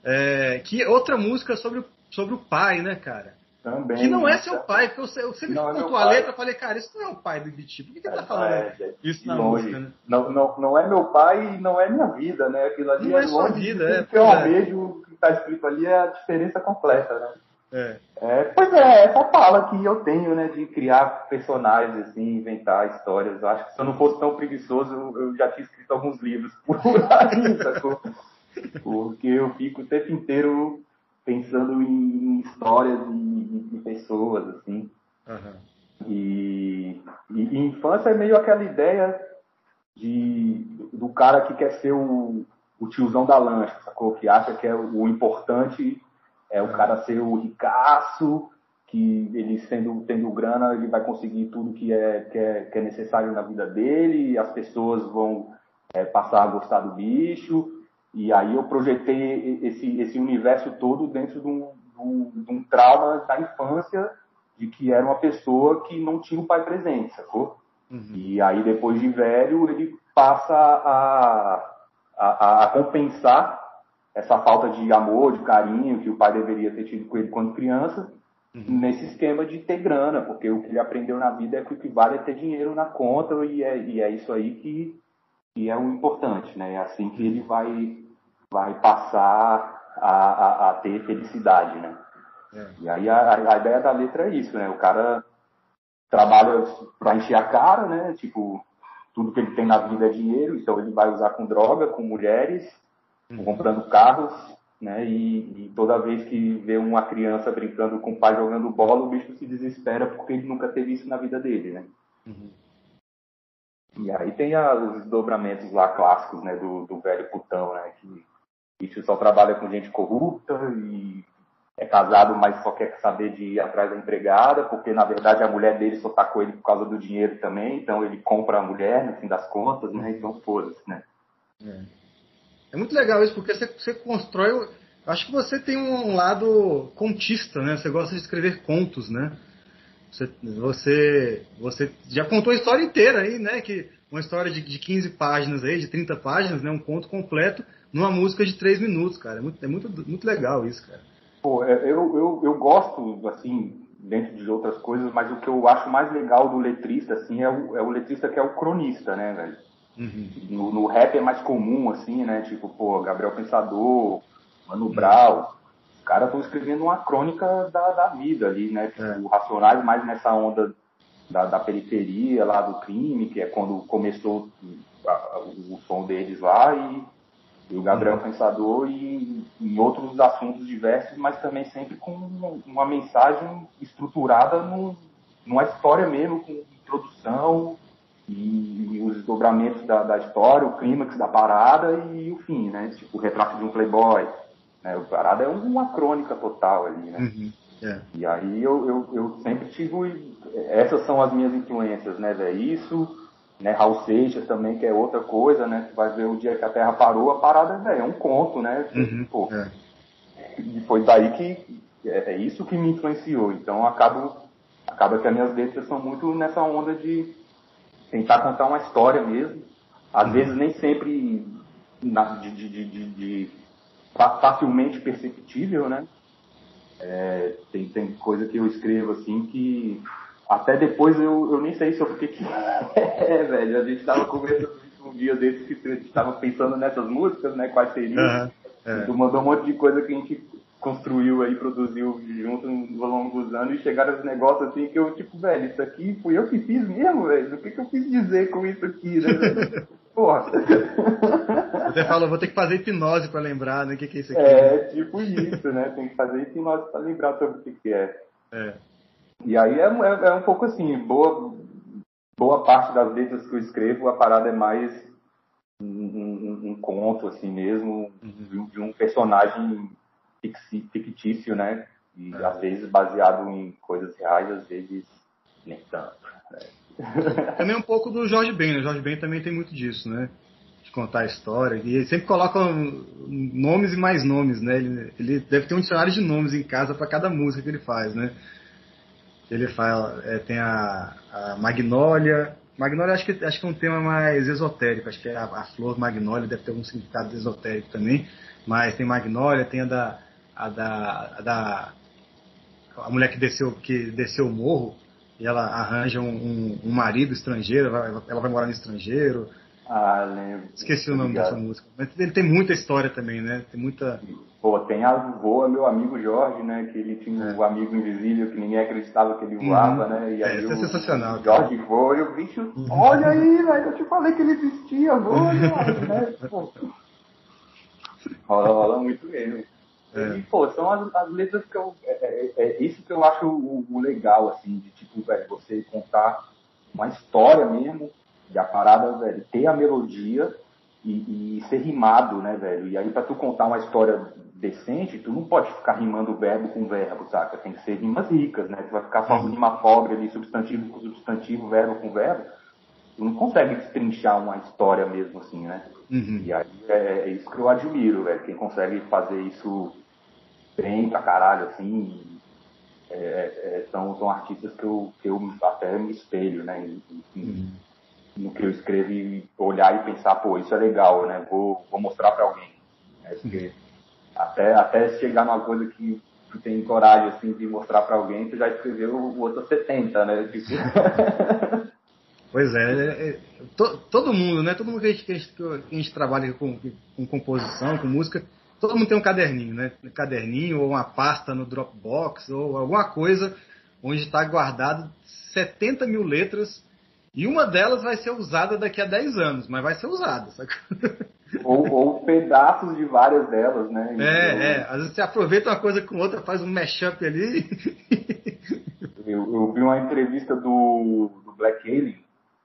É, que é outra música sobre, sobre o pai, né, cara? Também. Que não é seu pai, porque você, você me é contou é a letra, eu falei, cara, isso não é o pai do Biti. Por que, que ele tá falando é, é, isso na longe. música, né? Não, não, não é meu pai e não é minha vida, né? Aquilo ali não é, é sua vida, é. Que eu almejo, que tá escrito ali é a diferença completa, né? É. é. Pois é, essa fala que eu tenho, né, de criar personagens, assim, inventar histórias. Eu acho que se eu não fosse tão preguiçoso, eu, já tinha escrito alguns livros (laughs) por aí, sacou? Porque eu fico o tempo inteiro pensando em, histórias e, e, pessoas, assim. Uhum. E, e, e, infância é meio aquela ideia de, do cara que quer ser o, o tiozão da lancha, sacou? Que acha que é o, o importante é o cara ser o ricaço, que ele sendo tendo grana ele vai conseguir tudo que é, que é, que é necessário na vida dele, as pessoas vão é, passar a gostar do bicho. E aí eu projetei esse, esse universo todo dentro de um, de, um, um trauma da infância, de que era uma pessoa que não tinha o pai presente, sacou? Uhum. E aí depois de velho ele passa a, a, a compensar essa falta de amor, de carinho que o pai deveria ter tido com ele quando criança, uhum. nesse esquema de ter grana, porque o que ele aprendeu na vida é que o que vale é ter dinheiro na conta e é, e é isso aí que, que é o importante, né? É assim que ele vai, vai passar a, a, a ter felicidade, né? É. E aí a, a ideia da letra é isso, né? O cara trabalha para encher a cara, né? Tipo, tudo que ele tem na vida é dinheiro, então ele vai usar com droga, com mulheres, uhum. comprando carros, né? E, e, toda vez que vê uma criança brincando com o pai jogando bola, o bicho se desespera porque ele nunca teve isso na vida dele, né? Uhum. E aí tem a, os desdobramentos lá clássicos, né? Do, do velho putão, né? Que bicho só trabalha com gente corrupta e é casado, mas só quer saber de ir atrás da empregada, porque na verdade a mulher dele só tá com ele por causa do dinheiro também, então ele compra a mulher, no fim das contas, né? Então foda-se, né? É. É muito legal isso, porque você, você constrói. Acho que você tem um lado contista, né? Você gosta de escrever contos, né? Você, você, você já contou a história inteira aí, né? Que uma história de, de 15 páginas aí, de 30 páginas, né? Um conto completo numa música de 3 minutos, cara. É muito, é muito, muito legal isso, cara. Pô, é, eu, eu, eu gosto, assim, dentro de outras coisas, mas o que eu acho mais legal do letrista, assim, é o, é o letrista que é o cronista, né, velho? Uhum. No, no, rap é mais comum, assim, né? Tipo, pô, Gabriel Pensador, Mano uhum. Brown. Os caras estão escrevendo uma crônica da, da vida ali, né? Tipo, é. Racionais mais nessa onda da, da, periferia lá do crime, que é quando começou a, o, o som deles lá, e, e o Gabriel uhum. Pensador e em outros assuntos diversos, mas também sempre com uma mensagem estruturada no, numa história mesmo, com introdução, e, os desdobramentos da, da, história, o clímax da parada e o fim, né? Tipo, o retrato de um playboy. Né? O parada é uma crônica total ali, né? Uhum. É. E aí eu, eu, eu, sempre tive... Essas são as minhas influências, né, velho? Isso, né? Raul Seixas também, que é outra coisa, né? Você vai ver o dia que a Terra parou, a parada, véio, é um conto, né? Uhum. Pô, é. E foi daí que... É, é isso que me influenciou. Então, acabo, acaba que as minhas letras são muito nessa onda de tentar contar uma história mesmo. Às uhum. vezes nem sempre na, de, de, de, de, facilmente perceptível, né? É, tem, tem coisa que eu escrevo assim que até depois eu, eu nem sei sobre o que que é, velho. A gente estava conversando um dia desses que a gente estava pensando nessas músicas, né? Quais seriam. Uhum. É. Tu mandou um monte de coisa que a gente construiu aí, produziu junto ao longo dos anos e chegaram os negócios assim que eu, tipo, velho, isso aqui fui eu que fiz mesmo, velho. O que, que eu quis dizer com isso aqui, né? (laughs) Porra. Você falou, vou ter que fazer hipnose pra lembrar, né? O que, que é isso aqui? É, tipo isso, né? Tem que fazer hipnose pra lembrar sobre o que, que é. É. E aí é, é, é um pouco assim, boa, boa parte das letras que eu escrevo, a parada é mais um, um, um conto, assim mesmo, de, um personagem fictício, né? E é. às vezes baseado em coisas reais, às vezes nem tanto. Né? (laughs) Também um pouco do Jorge Ben, né? O Jorge Ben também tem muito disso, né? De contar a história. E ele sempre coloca nomes e mais nomes, né? Ele, ele deve ter um dicionário de nomes em casa para cada música que ele faz, né? Ele fala, é, tem a, a Magnólia. Magnólia acho que, acho que é um tema mais esotérico, acho que a, a flor Magnólia deve ter algum significado esotérico também. Mas tem Magnólia, tem a da. a da. a, da, a mulher que desceu, que desceu o morro e ela arranja um, um, um marido estrangeiro, ela vai morar no estrangeiro. Ah, lembro. Esqueci o nome Obrigado. dessa música. Mas ele tem muita história também, né? Tem muita. Pô, tem a voa, meu amigo Jorge, né? Que ele tinha é. um amigo invisível que ninguém acreditava que ele uhum. voava, uhum. né? E aí é, isso é sensacional. Jorge voa e o bicho, uhum. olha aí, velho, eu te falei que ele existia, voa, né? Pô. Rola, rola muito mesmo. É. E, pô, são as, as letras que eu. É, é, é, isso que eu acho o, o legal, assim, de tipo, velho, você contar uma história mesmo e a parada, velho, ter a melodia e, e, ser rimado, né, velho? E aí, pra tu contar uma história decente, tu não pode ficar rimando verbo com verbo, saca? Tem que ser rimas ricas, né? Tu vai ficar só rima pobre ali, substantivo com substantivo, verbo com verbo. Tu não consegue destrinchar uma história mesmo assim, né? Uhum. E aí é, é, isso que eu admiro, velho. Quem consegue fazer isso bem pra caralho, assim, é, é, são, são artistas que eu, que eu até me espelho, né? Em, em, uhum no que eu escrevo e olhar e pensar, pô, isso é legal, né? Vou, vou mostrar para alguém. Né? Porque até, até chegar numa coisa que tu tem coragem assim, de mostrar para alguém, tu já escreveu o outro 70, né? (laughs) Tipo... Pois é, é, é to, todo mundo, né? Todo mundo que a gente, que a gente, que a gente trabalha com, com, composição, com música, todo mundo tem um caderninho, né? Um caderninho ou uma pasta no Dropbox ou alguma coisa onde está guardado 70 mil letras e uma delas vai ser usada daqui a 10 anos, mas vai ser usada, saca? (laughs) Ou, ou pedaços de várias delas, né? É, é. Às vezes você aproveita uma coisa com outra, faz um mashup ali. (laughs) eu, eu, vi uma entrevista do, do Black Alien,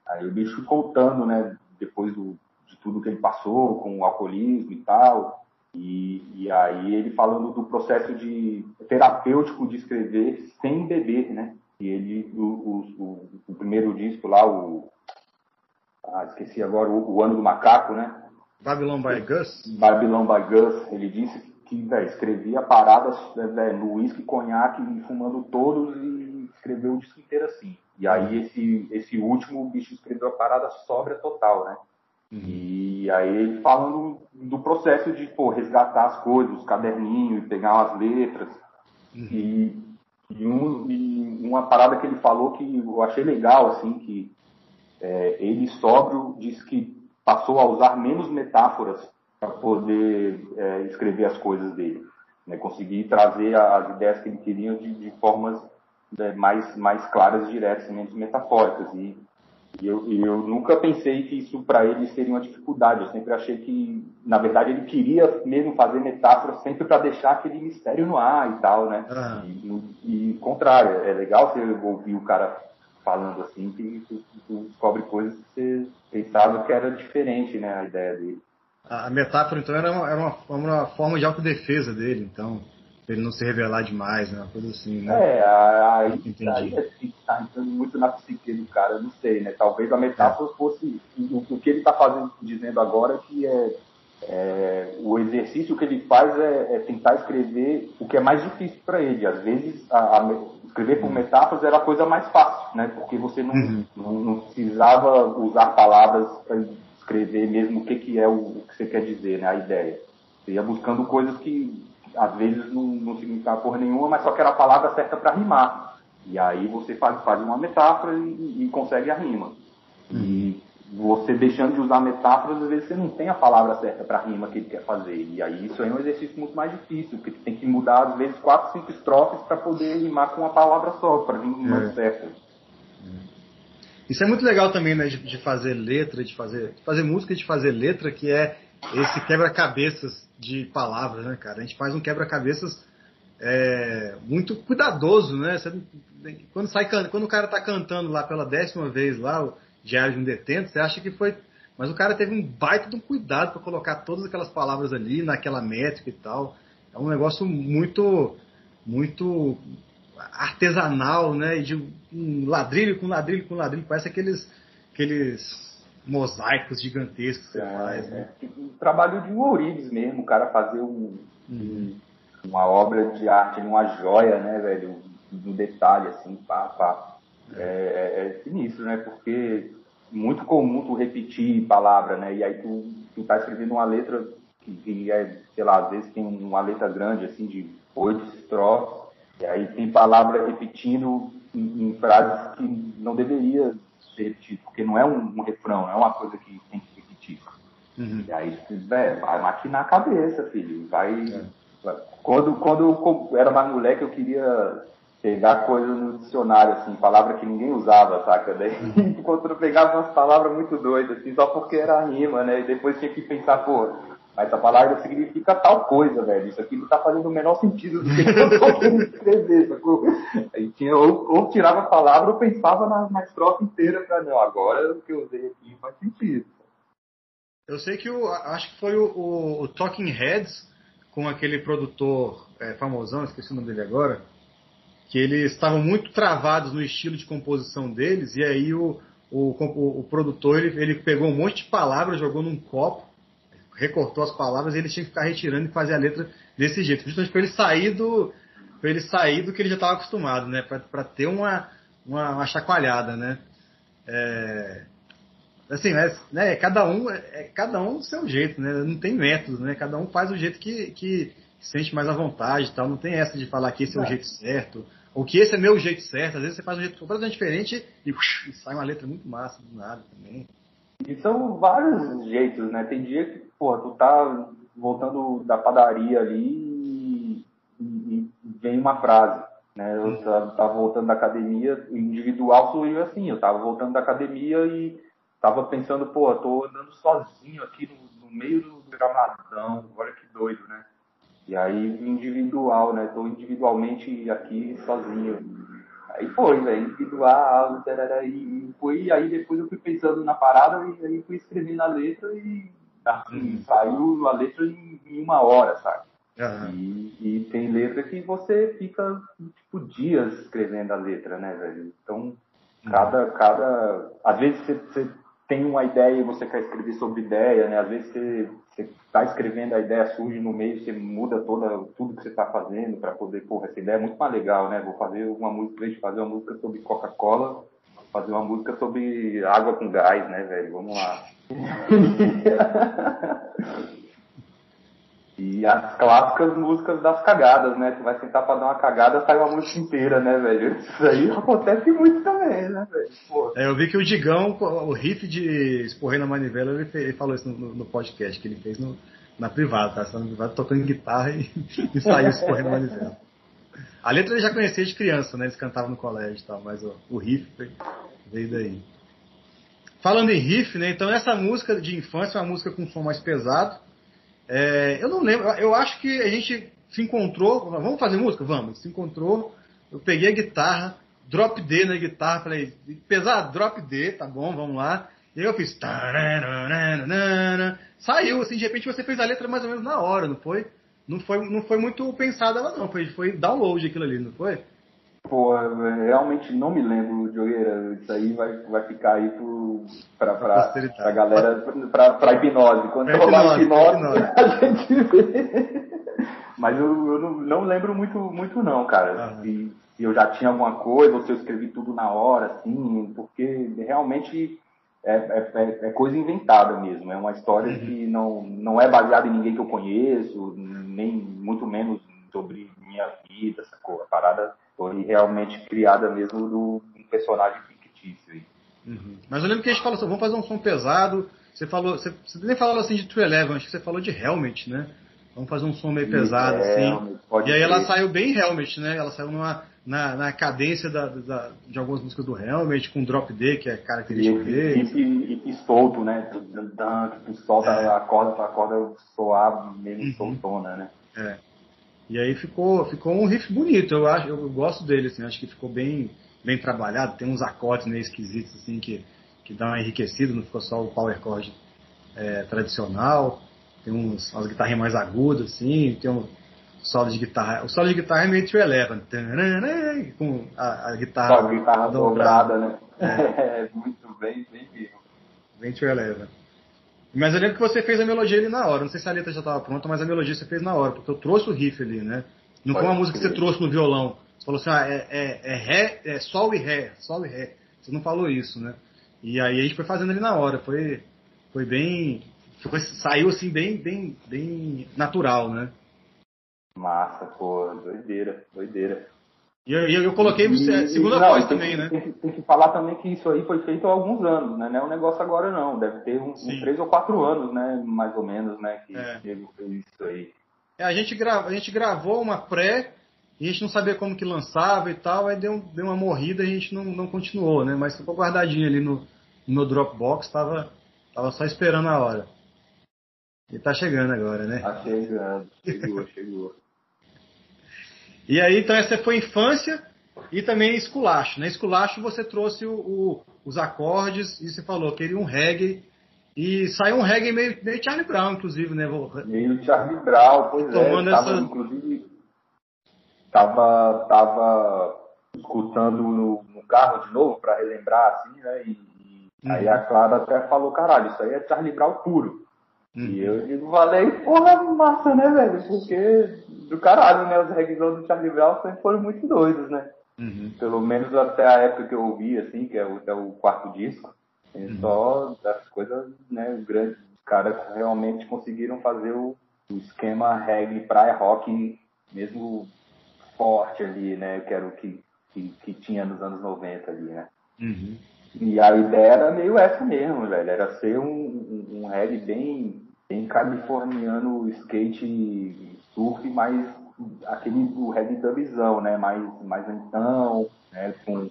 aí o bicho contando, né? Depois do, de tudo que ele passou com o alcoolismo e tal. E, e aí ele falando do processo de terapêutico de escrever sem beber, né? E ele, o, o, o, primeiro disco lá, o. Ah, esqueci agora, o, o, Ano do Macaco, né? Babylon by Gus? Babylon by Gus. Ele disse que véio, escrevia paradas véio, no uísque, conhaque, fumando todos e escreveu o disco inteiro assim. E aí esse, esse último, o bicho escreveu a parada sóbria total, né? Uhum. E aí ele falando do processo de pô, resgatar as coisas, os caderninhos, pegar as letras. Uhum. E e, um, e, uma parada que ele falou que eu achei legal, assim, que é, ele sóbrio disse que passou a usar menos metáforas para poder é, escrever as coisas dele. Né? Conseguir trazer as ideias que ele queria de, de formas né, mais, mais claras, diretas, menos metafóricas. E e eu, eu nunca pensei que isso para ele seria uma dificuldade. Eu sempre achei que, na verdade, ele queria mesmo fazer metáforas sempre para deixar aquele mistério no ar e tal, né? Ah. E, e, contrário, é legal você ouvir o cara falando assim, que tu, tu descobre coisas que você pensava que era diferente, né? A ideia dele. A metáfora, então, era uma, era uma, uma forma de autodefesa dele, então ele não se revelar demais, né? Uma coisa assim, né? É, aí, Entendi. aí assim, tá entrando muito na psique do cara, não sei, né? Talvez a metáfora é. fosse o, o, que ele está fazendo, dizendo agora que é, é, o exercício que ele faz é, é, tentar escrever o que é mais difícil para ele. Às vezes a, a, escrever por metáforas era a coisa mais fácil, né? Porque você não, uhum. não, não, precisava usar palavras para escrever mesmo o que, que é o, o que você quer dizer, né? A ideia. Você ia buscando coisas que às vezes não, não significava porra nenhuma, mas só que era a palavra certa para rimar. E aí você faz, faz uma metáfora e, e consegue a rima. E, você deixando de usar metáforas, às vezes você não tem a palavra certa para a rima que ele quer fazer. E aí isso é um exercício muito mais difícil, porque tem que mudar, às vezes, quatro, cinco estrofes para poder rimar com uma palavra só, para vir mais é. certo. Isso é muito legal também, né, de, de, fazer letra, de fazer, de fazer música, de fazer letra, que é esse quebra-cabeças de palavras, né, cara? A gente faz um quebra-cabeças é, muito cuidadoso, né? Você, quando, sai, quando o cara tá cantando lá pela décima vez lá, Diário de um Detento, você acha que foi. Mas o cara teve um baita de um cuidado para colocar todas aquelas palavras ali, naquela métrica e tal. É um negócio muito, muito artesanal, né? De um ladrilho com ladrilho com ladrilho. Parece aqueles, aqueles mosaicos gigantescos que você é, faz. Né? É. Um trabalho de um ourives mesmo, o cara fazer um, uhum. uma obra de arte, uma joia, né, velho? No detalhe, assim, pá, pá. É, é, é sinistro, né? Porque muito comum tu repetir palavra, né? E aí tu, tu tá escrevendo uma letra que, que é, sei lá, às vezes tem uma letra grande, assim, de oito estrofes, e aí tem palavra repetindo em, em frases que não deveria ser repetido, porque não é um, um, refrão, não é uma coisa que tem que repetir. Uhum. E aí, véio, vai maquinar a cabeça, filho. Vai. É. vai. Quando, quando eu era mais moleque, eu queria pegar coisas no dicionário, assim, palavra que ninguém usava, saca? Daí, uhum. (laughs) quando eu pegava umas palavras muito doidas, assim, só porque era rima, né? E depois tinha que pensar, pô, essa palavra significa tal coisa, velho. Isso aqui não tá fazendo o menor sentido do que eu tô querendo escrever, sacou? Aí tinha, ou, ou tirava a palavra ou pensava na, na estrofe inteira pra, não, agora o que eu usei aqui faz sentido. Eu sei que o, acho que foi o, o, o Talking Heads, com aquele produtor é, famosão, esqueci o nome dele agora, que eles estavam muito travados no estilo de composição deles, e aí o, o, o, o produtor ele, ele, pegou um monte de palavras, jogou num copo, recortou as palavras e ele tinha que ficar retirando e fazer a letra desse jeito, justamente para ele sair do para ele sair do que ele já estava acostumado, né, para ter uma, uma, uma, chacoalhada, né. É, assim, é, né, cada um é, cada um do seu jeito, né, não tem método, né, cada um faz o jeito que, que sente mais à vontade, tal, não tem essa de falar que esse é o jeito certo ou que esse é meu jeito certo. Às vezes você faz um jeito completamente diferente e, e sai uma letra muito massa do nada também. E são vários jeitos, né? Tem dia que, pô, tu tá voltando da padaria ali e, e vem uma frase, né? Eu tava, tava voltando da academia, individual surgiu assim, eu tava voltando da academia e tava pensando, pô, tô andando sozinho aqui no, no meio do gramadão, olha que doido, né? E aí individual, né? Tô individualmente aqui sozinho. Aí foi, velho, individual, tarara, e foi, aí depois eu fui pensando na parada e aí fui escrevendo a letra e assim, uhum. saiu a letra em, em, uma hora, sabe? Uhum. E, e, tem letra que você fica, tipo, dias escrevendo a letra, né, velho? Então, uhum. cada, cada. Às vezes você, você tem uma ideia e você quer escrever sobre ideia, né? Às vezes você está escrevendo a ideia surge no meio, você muda toda tudo que você está fazendo para poder, porra, essa ideia é muito mais legal, né? Vou fazer uma música, em vez de fazer uma música sobre Coca-Cola, fazer uma música sobre água com gás, né, velho? Vamos lá. (laughs) E as clássicas músicas das cagadas, né? Tu vai sentar pra dar uma cagada, sai uma música inteira, né, velho? Isso aí acontece muito também, né, velho? É, eu vi que o Digão, o riff de Esporrei na Manivela, ele, fez, ele falou isso no, no, podcast que ele fez no, na privada, tá? Estava na privada tocando guitarra e, (laughs) e saiu Esporrei na Manivela. A letra ele já conhecia de criança, né? Eles cantavam no colégio e tal, mas o, o riff veio daí. Falando em riff, né? Então essa música de infância é uma música com som mais pesado é, eu não lembro, eu acho que a gente se encontrou, vamos fazer música? Vamos, se encontrou, eu peguei a guitarra, drop D na guitarra, falei, pesado, drop D, tá bom, vamos lá. E aí eu fiz. Saiu, assim, de repente você fez a letra mais ou menos na hora, não foi? Não foi, não foi muito pensada ela não, foi, foi download aquilo ali, não foi? Pô, realmente não me lembro, Jogueira. Isso aí vai, vai ficar aí pro, pra, pra, pra galera, pra, pra hipnose. Quando pra rolar hipnose, hipnose, (laughs) a gente vê. Mas eu, eu não, não, lembro muito, muito não, cara. Uhum. Se, se, eu já tinha alguma coisa, ou se eu escrevi tudo na hora, assim, porque realmente é, é, é, é coisa inventada mesmo. É uma história uhum. que não, não é baseada em ninguém que eu conheço, nem muito menos sobre minha vida, sacou? A parada foi realmente criada mesmo do um personagem fictício. Aí. Uhum. Mas eu lembro que a gente falou assim, vamos fazer um som pesado. Você falou, você, você nem falou assim de True Eleven, acho que você falou de Helmet, né? Vamos fazer um som meio pesado, é, assim. E aí ela saiu bem Helmet, né? Ela saiu numa, na, na cadência da, da, de algumas músicas do Helmet, com Drop D, que é característico dele. E, e, solto, né? Tu solta é. a corda pra corda soar meio uhum. soltona, né? É. E aí ficou, ficou um riff bonito, eu acho, eu gosto dele, assim, acho que ficou bem, bem trabalhado, tem uns acordes meio esquisitos, assim, que, que dá uma enriquecida, não ficou só o power chord é, tradicional, tem uns, umas guitarrinhas mais agudas, assim, tem um solo de guitarra, o solo de guitarra é meio to eleven, com a, a guitarra, a guitarra dobrada, né? É. (laughs) é, muito bem, bem vivo. Bem to eleven. Mas eu lembro que você fez a melodia ali na hora. Não sei se a letra já estava pronta, mas a melodia você fez na hora, porque eu trouxe o riff ali, né? Não foi uma música que você trouxe no violão. Você falou assim, ah, é, é, é ré, é sol e ré, sol e ré. Você não falou isso, né? E aí a gente foi fazendo ali na hora. Foi, foi bem. Saiu assim bem, bem, bem natural, né? Massa, pô, doideira, doideira. E eu, eu, coloquei e, segunda não, voz também, que, né? Tem que, tem que, falar também que isso aí foi feito há alguns anos, né? Não é um negócio agora não. Deve ter uns, uns três ou quatro anos, né? Mais ou menos, né? Que é. fez isso aí. É, a, gente grava, a gente gravou uma pré e a gente não sabia como que lançava e tal, aí deu, deu uma morrida e a gente não, não continuou, né? Mas ficou guardadinho ali no, no meu Dropbox, tava, tava só esperando a hora. E tá chegando agora, né? Tá chegando, chegou, (laughs) chegou. E aí, então, essa foi infância e também esculacho. Né? Esculacho você trouxe o, o, os acordes e você falou, queria um reggae. E saiu um reggae meio, meio Charlie Brown, inclusive, né? Meio Charlie Brown, pois é. Tomando é. Tava, essa... Inclusive, tava, tava escutando no, no carro de novo para relembrar, assim, né? E, e uhum. aí a Clara até falou, caralho, isso aí é Charlie Brown puro. Uhum. E eu digo, falei, porra, massa, né, velho? Porque do caralho, né? Os reggaezão do Charlie Brown sempre foram muito doidos, né? Uhum. Pelo menos até a época que eu ouvi, assim, que é o, até o quarto disco. Uhum. Só das coisas, né, grandes. Os caras realmente conseguiram fazer o, o esquema reggae praia rock mesmo forte ali, né? Que era o que, que, que tinha nos anos 90 ali, né? Uhum. E a ideia era meio essa mesmo, velho. Era ser um, um, um reggae bem, bem californiano, skate, surf, mas aquele do reggae né? Mais, mais lentão, né? Com,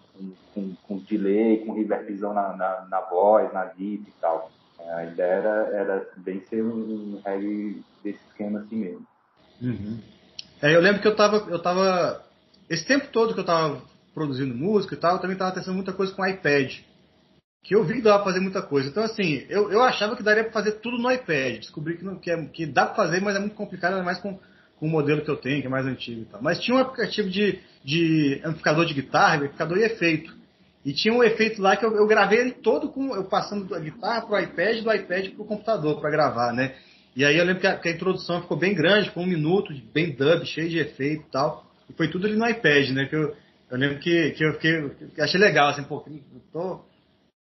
com, com, delay, com reverbzão na, na, na voz, na guitarra e tal. A ideia era, era bem ser um, um reggae desse esquema assim mesmo. Uhum. É, eu lembro que eu tava, eu tava. Esse tempo todo que eu tava produzindo música e tal, eu também tava testando muita coisa com iPad. Que eu vi que dava pra fazer muita coisa. Então, assim, eu, eu achava que daria pra fazer tudo no iPad. Descobri que, não, que, é, que dá pra fazer, mas é muito complicado, ainda mais com, com o modelo que eu tenho, que é mais antigo e tal. Mas tinha um aplicativo de, de amplificador de guitarra, amplificador e efeito. E tinha um efeito lá que eu, eu gravei ele todo com eu passando da guitarra pro iPad, do iPad pro computador para gravar, né? E aí eu lembro que a, que a, introdução ficou bem grande, com um minuto, bem dub, cheio de efeito e tal. E foi tudo ali no iPad, né? Que eu, eu lembro que, que eu fiquei, que achei legal, assim, pô, eu tô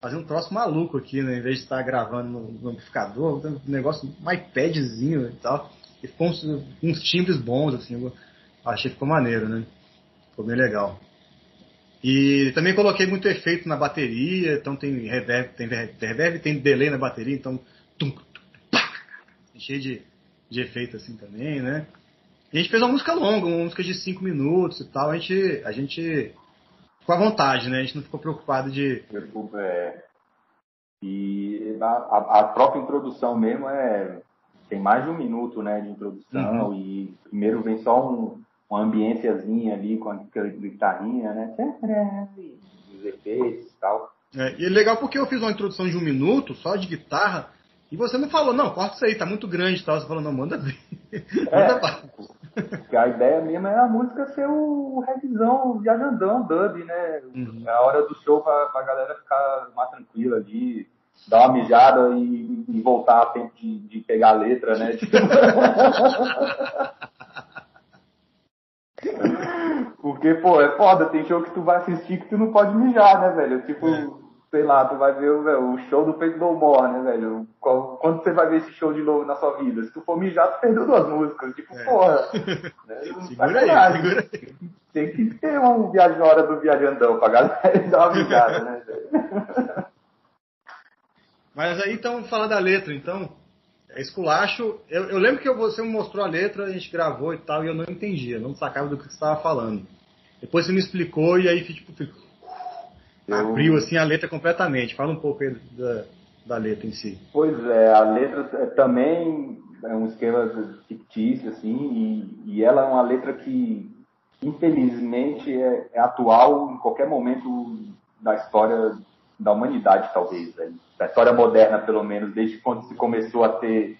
fazendo um troço maluco aqui, né? Em vez de estar gravando no, no amplificador, um negócio, um iPadzinho e tal. E ficou uns, uns timbres bons, assim, achei que ficou maneiro, né? Ficou bem legal. E também coloquei muito efeito na bateria, então tem reverb, tem reverb, tem delay na bateria, então tum, tum, pá, cheio de, de efeito assim também, né? E a gente fez uma música longa, uma música de 5 minutos e tal, a gente, a gente ficou à vontade, né? A gente não ficou preocupado de. É. E a, a própria introdução mesmo é tem mais de um minuto né, de introdução uhum. e primeiro vem só um, uma ambiênciazinha ali com aquela guitarrinha, né? Os efeitos e tal. É, e é legal porque eu fiz uma introdução de um minuto só de guitarra e você não falou, não, corta isso aí, tá muito grande e tal. Você falou, não, manda ver. É, manda a ideia mesmo é a música ser o revisão viajandão, dub, né? Uhum. É a hora do show pra, pra galera ficar mais tranquila ali dar uma mijada e, e voltar a tempo de, de, pegar a letra, né? (laughs) Porque, pô, é foda, tem show que tu vai assistir que tu não pode mijar, né, velho? Tipo, é. Sei lá, tu vai ver o, o show do Peito More, né, velho? Quando você vai ver esse show de novo na sua vida? Se tu for mijar, tu perdeu duas músicas. Tipo, é. porra. (laughs) Né? Segura aí, segura aí. Tem que ter um viagem hora do viajandão pra galera (laughs) dar uma mijada, né, velho? Mas aí então, falar da letra, então. É esculacho. Eu, eu lembro que você me mostrou a letra, a gente gravou e tal, e eu não entendia, não sacava do que você estava falando. Depois você me explicou e aí tipo. Abriu assim a letra completamente. Fala um pouco aí da, da letra em si. Pois é, a letra é também é um esquema fictício, assim, e, e ela é uma letra que, infelizmente, é, é, atual em qualquer momento da história da humanidade, talvez, né? da história moderna, pelo menos, desde quando se começou a ter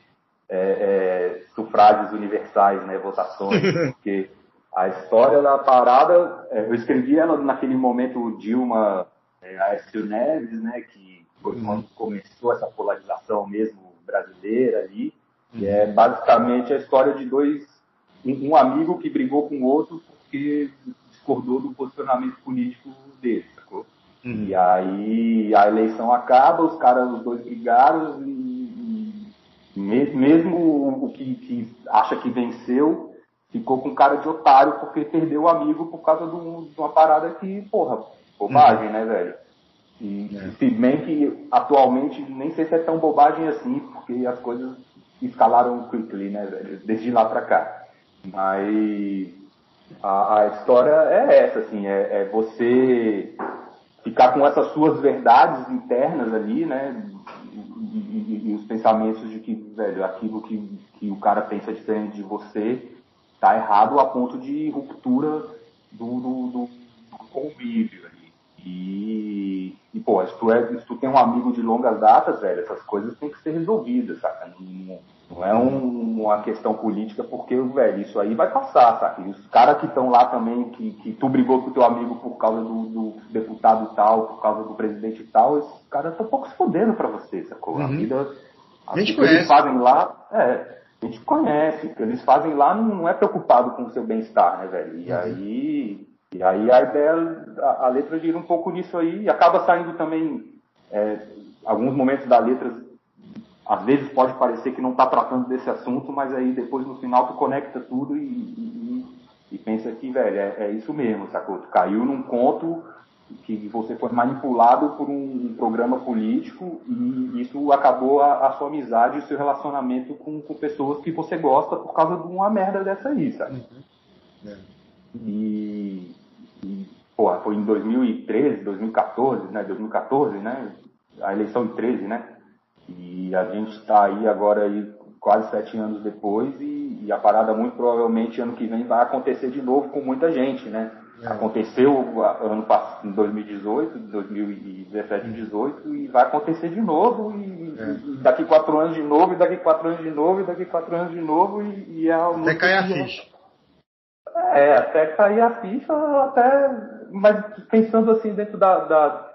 é, é, sufrágios universais, né, votações, (laughs) porque a história da parada, é, eu escrevi ela naquele momento Dilma, é, Aécio Neves, né, que foi uhum. quando começou essa polarização mesmo brasileira ali, que é basicamente a história de dois, um, um amigo que brigou com o outro porque discordou do posicionamento político dele, sacou? Uhum. E aí a eleição acaba, os caras, os dois brigaram e, e mesmo o que, que, acha que venceu ficou com cara de otário porque perdeu o amigo por causa de, uma parada que, porra, bobagem, uhum. né, velho? E é. se bem que atualmente nem sei se é tão bobagem assim, porque as coisas escalaram quickly, né, velho? Desde lá pra cá. Mas a, a história é essa, assim, é, é, você ficar com essas suas verdades internas ali, né? E, e, e, os pensamentos de que, velho, aquilo que, que o cara pensa diferente de você tá errado a ponto de ruptura do, do, do convívio ali. E, e, pô, se tu, é, se tu tem um amigo de longas datas, velho, essas coisas têm que ser resolvidas, saca? Não, não é um, uma questão política, porque, velho, isso aí vai passar, saca? E os caras que estão lá também, que, que tu brigou com o teu amigo por causa do, do deputado tal, por causa do presidente tal, esses caras estão pouco se fodendo pra você, sacou? Uhum. A vida. A, a gente que eles fazem lá, é, a gente conhece, o que eles fazem lá não, não é preocupado com o seu bem-estar, né, velho? E uhum. aí e aí a ideia, a, a, letra gira um pouco nisso aí e acaba saindo também é, alguns momentos da letra, às vezes pode parecer que não está tratando desse assunto, mas aí depois no final tu conecta tudo e, e, e pensa que, velho, é, é, isso mesmo, sacou? Tu caiu num conto que você foi manipulado por um, um programa político e isso acabou a, a, sua amizade e o seu relacionamento com, com, pessoas que você gosta por causa de uma merda dessa aí, sabe? Uhum. É. E, e pô, foi em 2013, 2014, né? 2014, né? A eleição em 13, né? E a gente está aí agora aí quase sete anos depois e, e, a parada muito provavelmente ano que vem vai acontecer de novo com muita gente, né? É. Aconteceu ano passado, em 2018, 2017 e 2018 e vai acontecer de novo e, é. e, daqui quatro anos de novo e daqui quatro anos de novo e daqui quatro anos de novo e, e é Até a ficha. É, até cair a ficha, até. Mas pensando assim dentro da, da,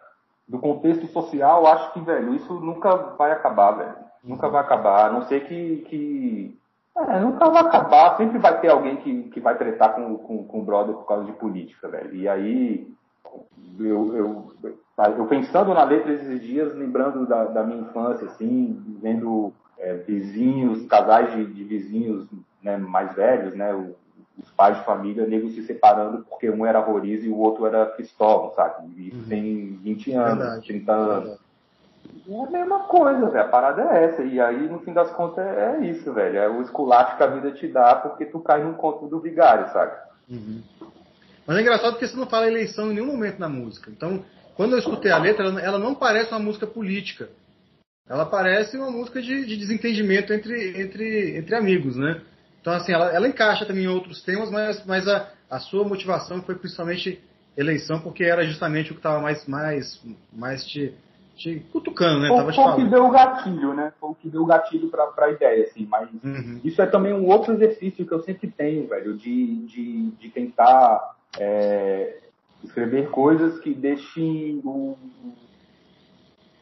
do contexto social, acho que, velho, isso nunca vai acabar, velho. Nunca vai acabar. A não ser que. que é, nunca vai acabar. Sempre vai ter alguém que, que vai tretar com, com, com o brother por causa de política, velho. E aí. Eu, eu, eu pensando na letra esses dias, lembrando da, da minha infância, assim, vendo é, vizinhos, casais de, de vizinhos né, mais velhos, né? Os pais de família, negros se separando porque um era Roriz e o outro era Cristóvão, sabe? Isso uhum. tem 20 anos, Verdade. 30 anos. Verdade. É a mesma coisa, velho. A parada é essa. E aí, no fim das contas, é, é isso, velho. É o esculacho que a vida te dá porque tu cai num conto do vigário, sabe? Uhum. Mas é engraçado porque você não fala eleição em nenhum momento na música. Então, quando eu escutei a letra, ela não parece uma música política. Ela parece uma música de, de desentendimento entre, entre, entre amigos, né? Então, assim, ela, ela encaixa também em outros temas, mas, mas a, a sua motivação foi principalmente eleição, porque era justamente o que estava mais, mais, mais te, te cutucando, né? Foi, foi o que deu o gatilho, né? Foi o que deu o gatilho para a ideia, assim. Mas uhum. isso é também um outro exercício que eu sempre tenho, velho, de, de, de tentar é, escrever coisas que deixem o,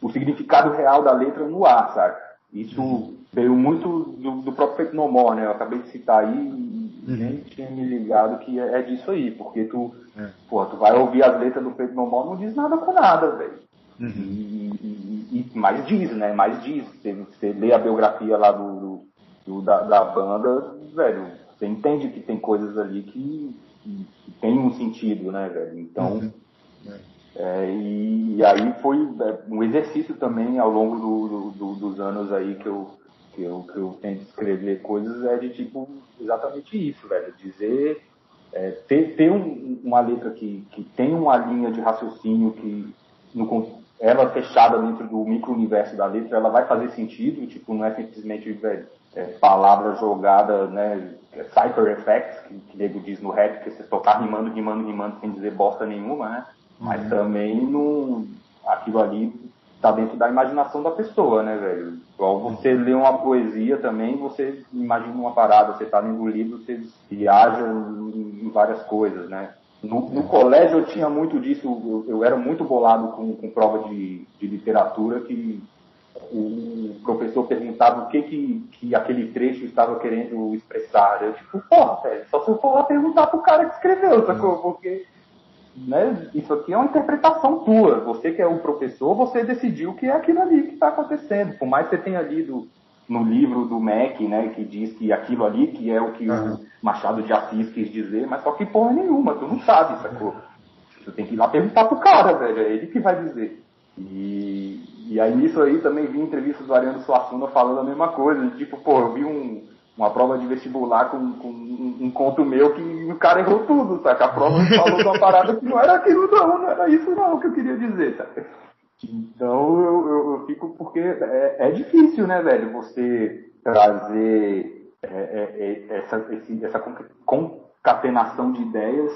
o significado real da letra no ar, sabe? Isso uhum. Veio muito do, do próprio Feito No More, né? Eu acabei de citar aí e uhum. nem tinha me ligado que é, é disso aí, porque tu, é. pô, tu vai ouvir as letras do Feito No More não diz nada com nada, velho. Uhum. E, e, e, mais diz, né? Mais diz. Você, você lê a biografia lá do, do da, da, banda, velho, você entende que tem coisas ali que, que, que tem um sentido, né, velho? Então, uhum. é. É, e, e, aí foi é, um exercício também ao longo do, do, dos anos aí que eu, que eu, que eu tento escrever coisas, é de tipo exatamente isso, velho. Dizer, é, ter, ter um, uma letra que, que tem uma linha de raciocínio que no, ela fechada dentro do micro-universo da letra, ela vai fazer sentido, tipo, não é simplesmente velho, é, palavra jogada, né, é cipher effects, que, que o nego diz no rap, que você tocar rimando, rimando, rimando, sem dizer bosta nenhuma, né? Mas uhum. também não, aquilo ali tá dentro da imaginação da pessoa, né, velho? Igual você lê uma poesia também, você imagina uma parada, você tá lendo um livro, você viaja em várias coisas, né? No, no colégio eu tinha muito disso, eu, eu era muito bolado com, com prova de, de literatura, que o professor perguntava o que, que, que aquele trecho estava querendo expressar. Eu, tipo, porra, velho, só se eu for lá perguntar pro cara que escreveu, sacou? Porque né, isso aqui é uma interpretação tua. Você que é o professor, você decidiu que é aquilo ali que está acontecendo. Por mais que você tenha lido no livro do Mac, né, que diz que aquilo ali que é o que uhum. o Machado de Assis quis dizer, mas só que porra nenhuma, tu não sabe, sacou? Tu tem que ir lá perguntar pro cara, velho, é ele que vai dizer. E, e aí nisso aí também vi entrevistas do Ariano Suassuna falando a mesma coisa, tipo, pô, eu vi um, uma prova de vestibular com, com um, um, conto meu que o cara errou tudo, saca? A prova falou uma parada que não era aquilo não, não era isso não que eu queria dizer, saca? Então eu, eu, eu fico porque é, é, difícil, né, velho, você trazer é, é, é essa, esse, essa concatenação de ideias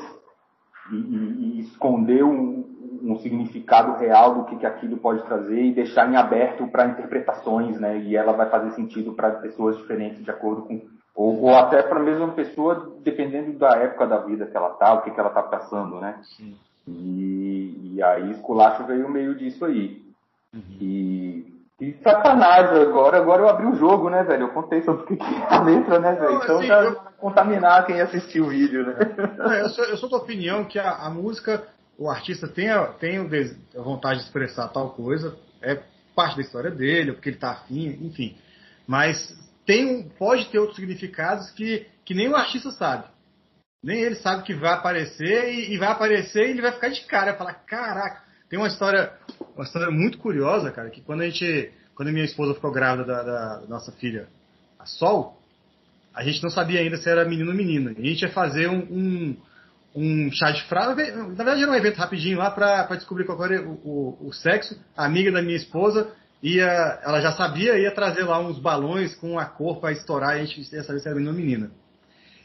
e, e, e esconder um, um, significado real do que, que aquilo pode trazer e deixar em aberto para interpretações, né? E ela vai fazer sentido para pessoas diferentes de acordo com ou, ou até para a mesma pessoa, dependendo da época da vida que ela tá, o que, que ela tá passando, né? Sim. E, e aí Esculacho veio meio disso aí. Uhum. E, e sacanagem, agora, agora eu abri o jogo, né, velho? Eu contei sobre o que é a letra, né, velho? Então assim, já eu... contaminar quem assistiu o vídeo, né? Não, eu, sou, eu sou da opinião que a, a música, o artista tem, a, tem a vontade de expressar tal coisa, é parte da história dele, porque ele tá afim, enfim. Mas tem, pode ter outros significados que, que nem o artista sabe. Nem ele sabe que vai aparecer e, e vai aparecer e ele vai ficar de cara, falar, caraca, tem uma história, uma história muito curiosa, cara, que quando a gente, quando a minha esposa ficou grávida da, da nossa filha, a Sol, a gente não sabia ainda se era menino ou menina. a gente ia fazer um, um, um chá de fralda, na verdade era um evento rapidinho lá para descobrir qual era o, o, o, sexo. A amiga da minha esposa ia, ela já sabia, ia trazer lá uns balões com a cor para estourar e a gente ia saber se era menino ou menina.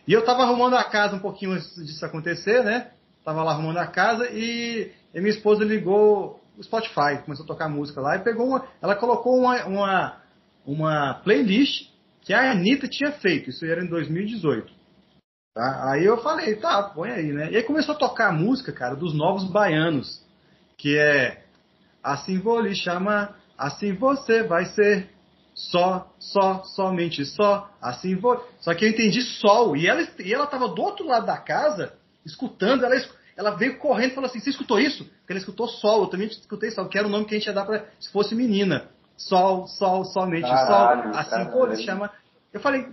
E eu tava arrumando a casa um pouquinho antes disso acontecer, né? Tava lá arrumando a casa e, e minha esposa ligou o Spotify, começou a tocar música lá e pegou uma. Ela colocou uma, uma, uma playlist que a Anitta tinha feito, isso era em 2018. Tá? Aí eu falei, tá, põe aí, né? E aí começou a tocar a música, cara, dos Novos Baianos, que é Assim vou lhe chamar, assim você vai ser, só, só, somente só, assim vou. Só que eu entendi sol. E ela, e ela tava do outro lado da casa, escutando, ela, ela veio correndo e falou assim: Você escutou isso? Porque ela escutou sol, eu também escutei sol, que era o nome que a gente ia dar pra, se fosse menina. Sol, sol, somente caralho, sol. Assim caralho. se chama. Eu falei,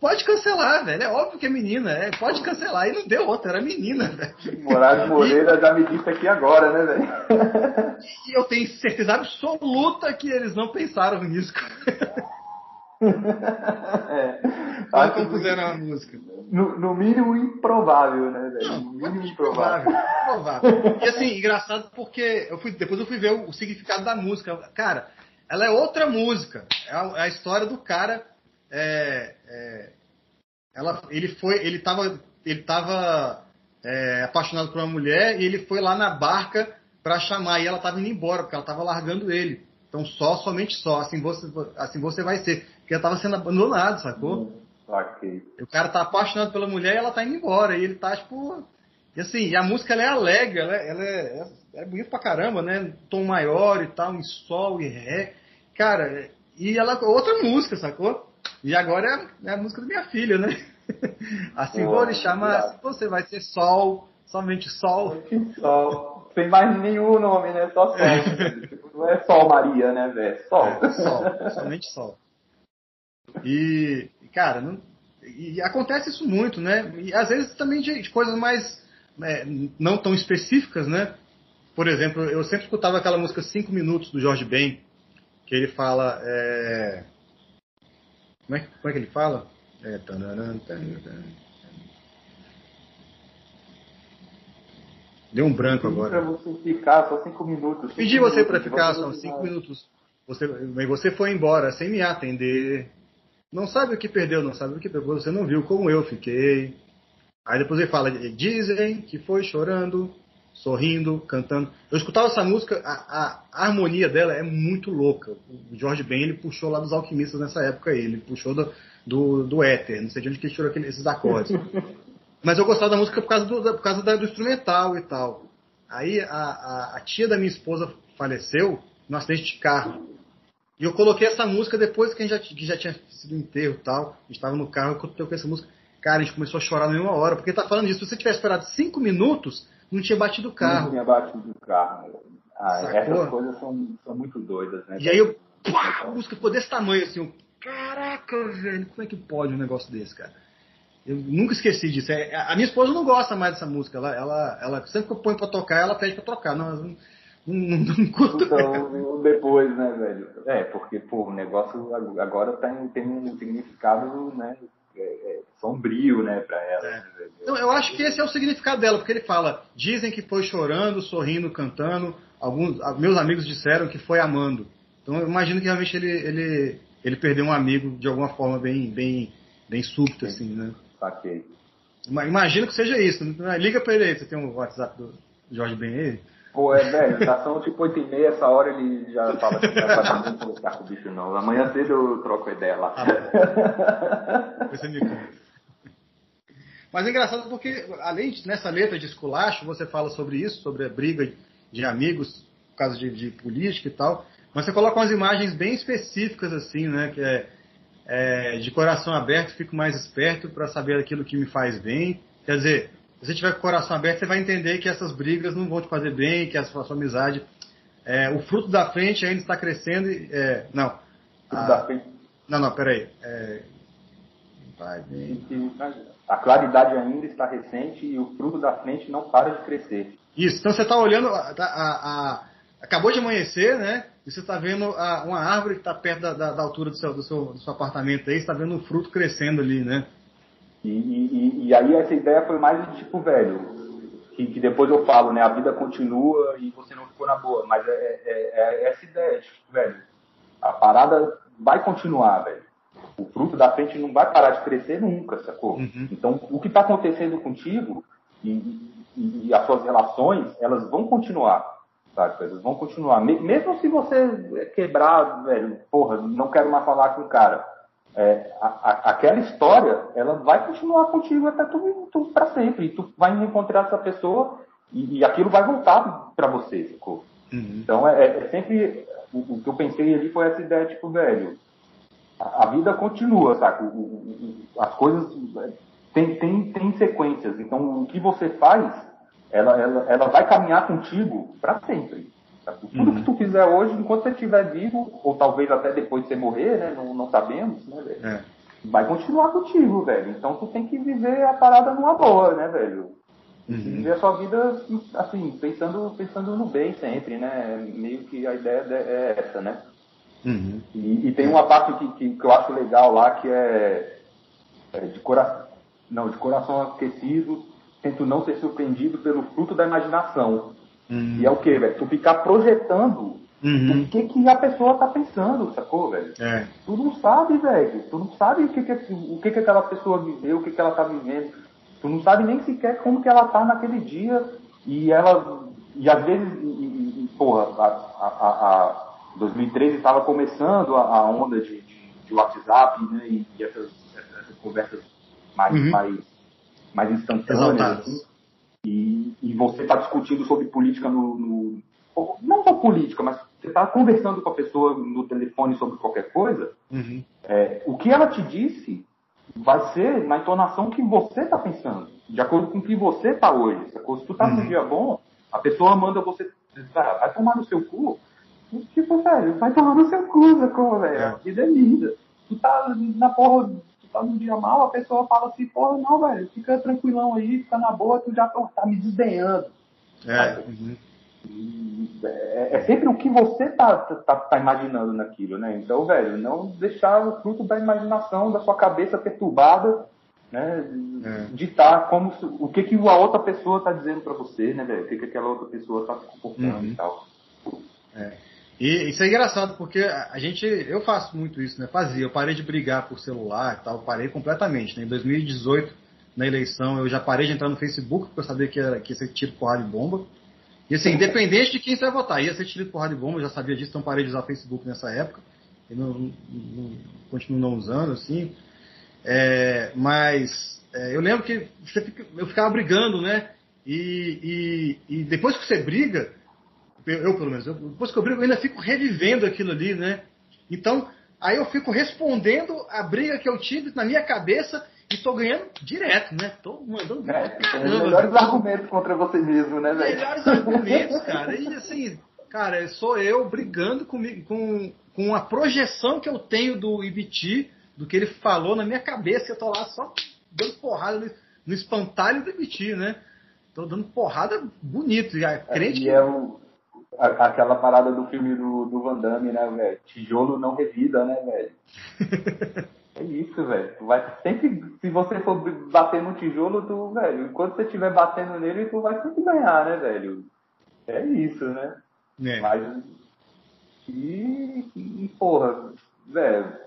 pode cancelar, velho. É óbvio que é menina, é, pode cancelar. E não deu outra, era menina, velho. Moraes Moreira e... já me disse aqui agora, né, velho? E eu tenho certeza absoluta que eles não pensaram nisso. é. Quando compuseram a música. No, no, mínimo improvável, né, velho? No mínimo improvável. improvável. E assim, engraçado porque eu fui, depois eu fui ver o, o significado da música. Cara, ela é outra música. É a, é a história do cara é, é, ela, ele foi, ele estava ele tava, é, apaixonado por uma mulher e ele foi lá na barca para chamar e ela estava indo embora porque ela estava largando ele. Então só, somente só, assim você, assim você vai ser, porque ela estava sendo abandonado, sacou? Hum, okay. O cara tá apaixonado pela mulher e ela tá indo embora e ele tá tipo e assim, e a música ela é alegre, ela, ela é, é, é bonita pra caramba, né? Tom maior e tal, em sol e ré. Cara, e ela outra música, sacou? E agora é, a música da minha filha, né? (laughs) Assim vou lhe chamar, você vai ser sol, somente sol. Sol. Sem mais nenhum nome, né? Só sol. (laughs) Não é Sol Maria, né, velho? Sol. É, sol, somente sol. E, cara, não, e acontece isso muito, né? E às vezes também de, de coisas mais é, não tão específicas, né? por exemplo, eu sempre escutava aquela música 5 Minutos do Jorge Ben, que ele fala. É... Como, é, como é que ele fala? É... Deu um branco agora. Para você ficar só 5 minutos. Pedi você para ficar só 5 minutos. Você, mas você foi embora sem me atender. Não sabe o que perdeu, não sabe o que pegou. Você não viu como eu fiquei. Aí depois ele fala: dizem que foi chorando sorrindo, cantando. Eu escutava essa música, a, a, harmonia dela é muito louca. O George Ben ele puxou lá dos alquimistas nessa época ele puxou do, do, do éter, não sei de onde que ele tirou aquele, esses acordes. (laughs) Mas eu gostava da música por causa do, por causa da, do instrumental e tal. Aí a, a, a, tia da minha esposa faleceu num acidente de carro. E eu coloquei essa música depois que, a gente já, que já tinha sido enterro e tal. A gente estava no carro, eu coloquei essa música. Cara, a gente começou a chorar na mesma hora, porque tá falando disso. Se você tivesse esperado cinco minutos, não tinha batido o carro. Não tinha batido o carro. Ah, essas coisas são, são muito doidas, né? E aí eu, pá, a música ficou desse tamanho assim, eu, caraca, velho, como é que pode um negócio desse, cara? Eu nunca esqueci disso. É, a minha esposa não gosta mais dessa música. Ela, ela, ela sempre que eu ponho pra tocar, ela pede pra tocar. Não, não, não, não curto. Então, depois, né, velho? É, porque, pô, o negócio agora tem, tem um significado, né, é, é, sombrio, né, para ela. É. Então, eu acho que esse é o significado dela, porque ele fala: dizem que foi chorando, sorrindo, cantando. Alguns meus amigos disseram que foi amando. Então eu imagino que realmente ele, ele, ele perdeu um amigo de alguma forma bem, bem, bem súbita, assim, né? Saquei. Imagino que seja isso. Né? Liga para ele aí, você tem um WhatsApp do Jorge Ben aí? Pô, é, velho, já são tipo 8 e meia, essa hora ele já fala que não vai conversar com o bicho não. Amanhã cedo eu troco a ideia lá. Você me conta. Mas é engraçado porque, além de, nessa letra de esculacho, você fala sobre isso, sobre a briga de amigos por causa de, de política e tal, mas você coloca umas imagens bem específicas, assim, né, que é, é de coração aberto, fico mais esperto para saber aquilo que me faz bem. Quer dizer, você tiver com o coração aberto, você vai entender que essas brigas não vão te fazer bem, que a sua, a sua amizade. É, o fruto da frente ainda está crescendo. E, é, não. A, não, não, peraí. É, vai A claridade ainda está recente e o fruto da frente não para de crescer. Isso, então você está olhando, a, a, acabou de amanhecer, né? E você está vendo uma árvore que está perto da, da, da, altura do seu, do, seu, do seu apartamento aí, está vendo o fruto crescendo ali, né? E, e, e, aí essa ideia foi mais de tipo, velho, que, que, depois eu falo, né? A vida continua e você não ficou na boa. Mas é, é, é, é essa ideia, tipo, velho, a parada vai continuar, velho. O fruto da frente não vai parar de crescer nunca, sacou? Uhum. Então, o que está acontecendo contigo e, e, as suas relações, elas vão continuar, sabe? Elas vão continuar. Mesmo se você quebrar, velho, porra, não quero mais falar com o cara é, a, a, aquela história, ela vai continuar contigo até tu, tu para sempre. E tu vai encontrar essa pessoa e, e aquilo vai voltar para você, ficou. Uhum. Então é, é, sempre o, o, que eu pensei ali foi essa ideia tipo velho, a, a vida continua, sabe? O, o, as coisas tem, tem, tem sequências. Então o que você faz, ela, ela, ela vai caminhar contigo para sempre. Tudo uhum. que tu fizer hoje, enquanto você estiver vivo, ou talvez até depois de você morrer, né? Não, não sabemos, né, velho? É. Vai continuar contigo, velho. Então tu tem que viver a parada numa boa, né, velho? Uhum. Viver a sua vida, assim, pensando, pensando no bem sempre, né? Meio que a ideia é essa, né? Uhum. E, e, tem uma parte que, que, que, eu acho legal lá, que é, é de coração. Não, de coração aquecido, tento não ser surpreendido pelo fruto da imaginação. Uhum. E é o que, velho? Tu ficar projetando uhum. o que, que a pessoa tá pensando, sacou, velho? É. Tu não sabe, velho. Tu não sabe o que, que, o que, que aquela pessoa viveu, o que, que ela tá vivendo. Tu não sabe nem sequer como que ela tá naquele dia. E ela. E às vezes, e, e, porra, a, a, a 2013 estava começando a, a onda de, de, de, WhatsApp, né? E, e essas, essas, conversas mais, uhum. mais, mais instantâneas. Assim. E, e você está discutindo sobre política no, no, Não só política, mas você está conversando com a pessoa no telefone sobre qualquer coisa. Uhum. É, o que ela te disse vai ser na entonação que você está pensando, de acordo com o que você está hoje. Se tu está uhum. num dia bom, a pessoa manda você. vai tomar no seu cu. Tipo, velho, vai tomar no seu cu, sacou, velho? É. Que delícia. Tu tá na porra tá num dia mal, a pessoa fala assim, porra, não, velho, fica tranquilão aí, fica na boa, tu já tá me desdenhando. É. Uhum. é, é, sempre o que você tá, tá, tá, imaginando naquilo, né? Então, velho, não deixar o fruto da imaginação, da sua cabeça perturbada, né? É. Ditar como, o que, que a outra pessoa tá dizendo para você, né, velho? O que, que aquela outra pessoa tá se comportando uhum. e tal. É. E isso é engraçado, porque a gente, eu faço muito isso, né? Fazia, eu parei de brigar por celular e tal, parei completamente, né? Em 2018, na eleição, eu já parei de entrar no Facebook, porque eu sabia que, era, que ia ser tiro, porrada e bomba. E assim, independente de quem você vai votar, ia ser tiro, porrada e bomba, eu já sabia disso, então parei de usar Facebook nessa época. E não, não, continuo não usando, assim. É, mas é, eu lembro que fica, eu ficava brigando, né? E, e, e depois que você briga, eu, pelo menos, eu, depois que eu brigo, eu ainda fico revivendo aquilo ali, né? Então, aí eu fico respondendo a briga que eu tive na minha cabeça e tô ganhando direto, né? Tô mandando. É, caramba, melhores argumentos contra você mesmo, né, velho? Melhores argumentos, cara. E assim, cara, sou eu brigando comigo, com, com a projeção que eu tenho do Ibiti, do que ele falou na minha cabeça. Eu tô lá só dando porrada no, no espantalho do Ibiti, né? Tô dando porrada bonito. Já, crente é, e é o, aquela parada do filme do, do Van Damme, né, velho? Tijolo não revida, né, velho? (laughs) é isso, velho. Tu vai sempre, se você for bater no tijolo, tu, velho, enquanto você estiver batendo nele, tu vai sempre ganhar, né, velho? É isso, né? É. Mas. E, e porra, velho.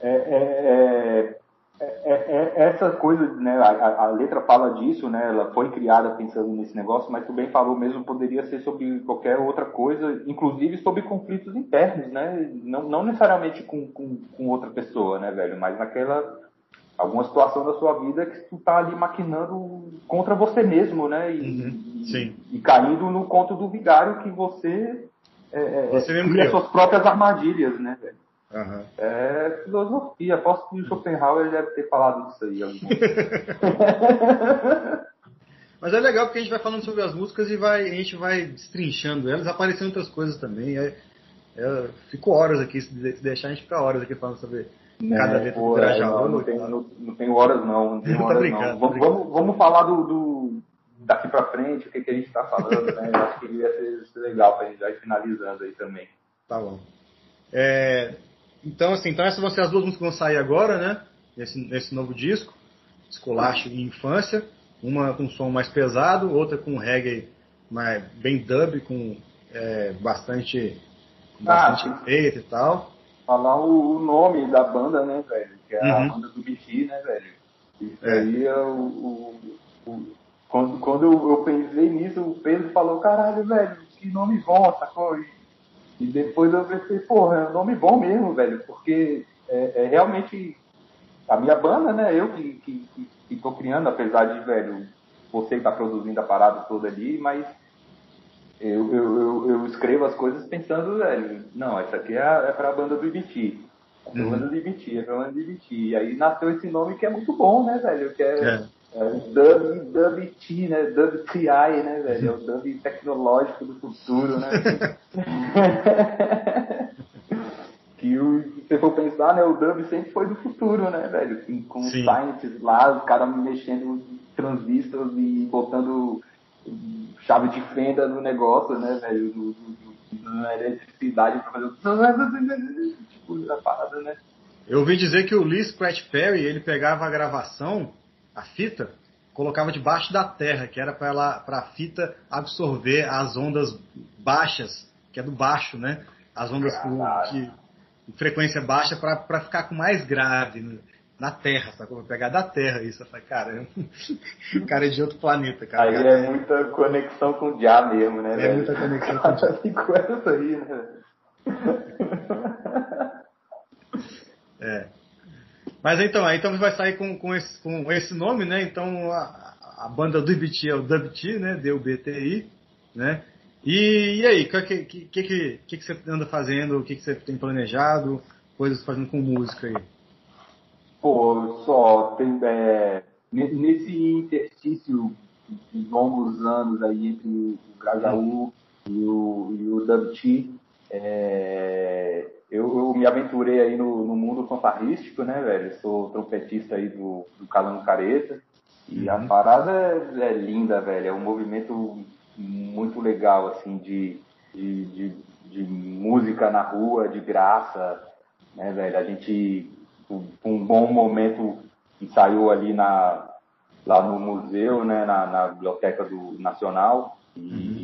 É, é, é é, é, é, essa coisa, né, a, a, letra fala disso, né, ela foi criada pensando nesse negócio, mas tu bem falou mesmo, poderia ser sobre qualquer outra coisa, inclusive sobre conflitos internos, né, não, não necessariamente com, com, com outra pessoa, né, velho, mas naquela, alguma situação da sua vida que tu tá ali maquinando contra você mesmo, né, e, uhum. e, e caindo no conto do vigário que você, é, você mesmo cria suas próprias armadilhas, né, velho. Uhum. É filosofia. Aposto que o Schopenhauer deve ter falado disso aí. (laughs) Mas é legal porque a gente vai falando sobre as músicas e vai, a gente vai destrinchando elas, aparecendo outras coisas também. É, é, fico horas aqui, se deixar a gente ficar horas aqui falando sobre é, cada letra do Grajaú. Não, tem, não, não tenho horas não, não tenho (laughs) horas não. Vamos, vamos, vamos falar do, do, daqui pra frente, o que, que a gente tá falando, né? Eu acho que ia ser, legal pra gente já ir finalizando aí também. Tá bom. É, então, assim, então essas vão ser as duas músicas que vão sair agora, né? Nesse, nesse novo disco, Escolacho e Infância. Uma com som mais pesado, outra com reggae mais, bem dub, com é, bastante, com bastante ah, efeito e tal. Falar o, o, nome da banda, né, velho? Que é uhum. a banda do Bichi, né, velho? Isso é. aí é o, o, o, quando, quando eu pensei nisso, o Pedro falou, caralho, velho, que nome bom, sacou? E depois eu pensei, porra, é um nome bom mesmo, velho, porque é, é realmente a minha banda, né? Eu que, que, que, que tô criando, apesar de, velho, você tá produzindo a parada toda ali, mas eu, eu, eu, eu escrevo as coisas pensando, velho, não, essa aqui é, é pra banda do IBT. É pra uhum. banda do IBT, é pra banda do IBT. E aí nasceu esse nome que é muito bom, né, velho? Que é, é. É o dub, dub T, né? Dub TI, né, velho? É o dub tecnológico do futuro, né? (laughs) que o, se você for pensar, né, o dub sempre foi do futuro, né, velho? Com, com os scientists lá, os caras mexendo transistores e botando chave de fenda no negócio, né, velho? No, no, na eletricidade pra fazer o... (laughs) tipo, a parada, né? Eu ouvi dizer que o Lee Scratch Perry, ele pegava a gravação a fita, colocava debaixo da terra, que era para a fita absorver as ondas baixas, que é do baixo, né? As ondas com, que, frequência baixa para ficar com mais grave né? na Terra, sacou? Pegar da Terra isso. Eu falei, cara, o (laughs) cara é de outro planeta, cara. Aí é muita conexão com o Já mesmo, né? É velho? muita conexão com o (laughs) aí, né? é. Mas então, então vai sair com, com, esse, com esse nome, né? Então a, a banda do IBT é o DubT, né? DUBTI, né? E, e aí, o que, que, que, que, você anda fazendo? O que, que você tem planejado? Coisas fazendo com música aí? Pô, só tem, é, nesse interstício de longos anos aí entre o Grajaú e o, e o DubT, é, eu, eu, me aventurei aí no, no, mundo fanfarrístico, né, velho? Sou trompetista aí do, do Calango Careta. E uhum. a parada é, é, linda, velho. É um movimento muito legal, assim, de, de, de, de música na rua, de graça, né, velho? A gente, um bom momento, ensaiou ali na, lá no museu, né, na, na Biblioteca do Nacional, e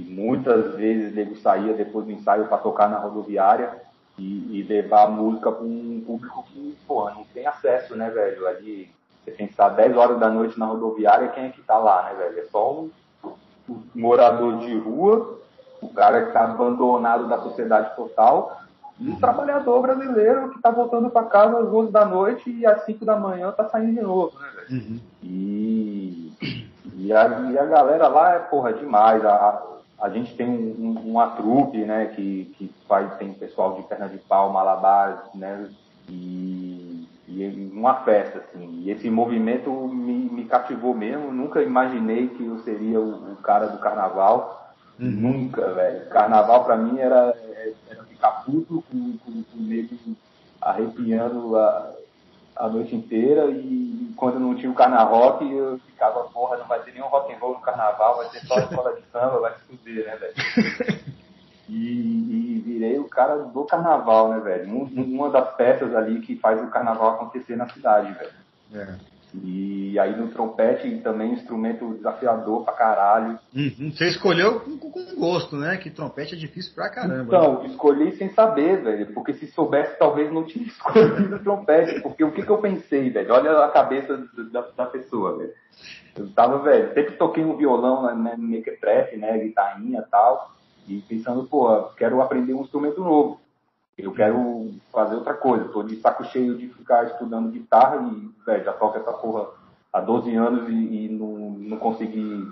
uhum. muitas vezes ele saía depois do ensaio para tocar na rodoviária e, e levar a música para um público que, porra, não tem acesso, né, velho? Ali, você pensar 10 horas da noite na rodoviária, quem é que tá lá, né, velho? É só um, um morador de rua, o cara que tá abandonado da sociedade total, e um trabalhador brasileiro que está voltando para casa às 11 da noite e às 5 da manhã está saindo de novo, né, velho? Uhum. E, e, a, e a galera lá é, porra, demais. A, a gente tem um, uma trupe, né, que, que faz, tem pessoal de perna de pau, malabares, né, e, e uma festa, assim. E esse movimento me, me cativou mesmo. Nunca imaginei que eu seria o, o cara do carnaval. Uhum. Nunca, velho. Carnaval para mim era, era ficar puto com, com, com o nego arrepiando a, a noite inteira e quando não tinha o carnaval eu ficava, porra, não vai ter nenhum rock and roll no carnaval, vai ter só escola de samba, vai se fuder, né, velho? (laughs) E, e, virei o cara do carnaval, né, velho? Uma das peças ali que faz o carnaval acontecer na cidade, velho. É. E aí no trompete também instrumento desafiador pra caralho. Uhum. Você escolheu com, com, gosto, né? Que trompete é difícil pra caramba. Então, né? escolhi sem saber, velho. Porque se soubesse, talvez não tinha (laughs) escolhido trompete. Porque o que, que eu pensei, velho? Olha a cabeça da, da pessoa, velho. Eu tava, velho, sempre toquei um violão, né, mequetrefe, né, guitarrinha e tal. E pensando, pô, quero aprender um instrumento novo. Eu quero fazer outra coisa. Tô de saco cheio de ficar estudando guitarra e, velho, já toco essa porra há 12 anos e, e não, não consegui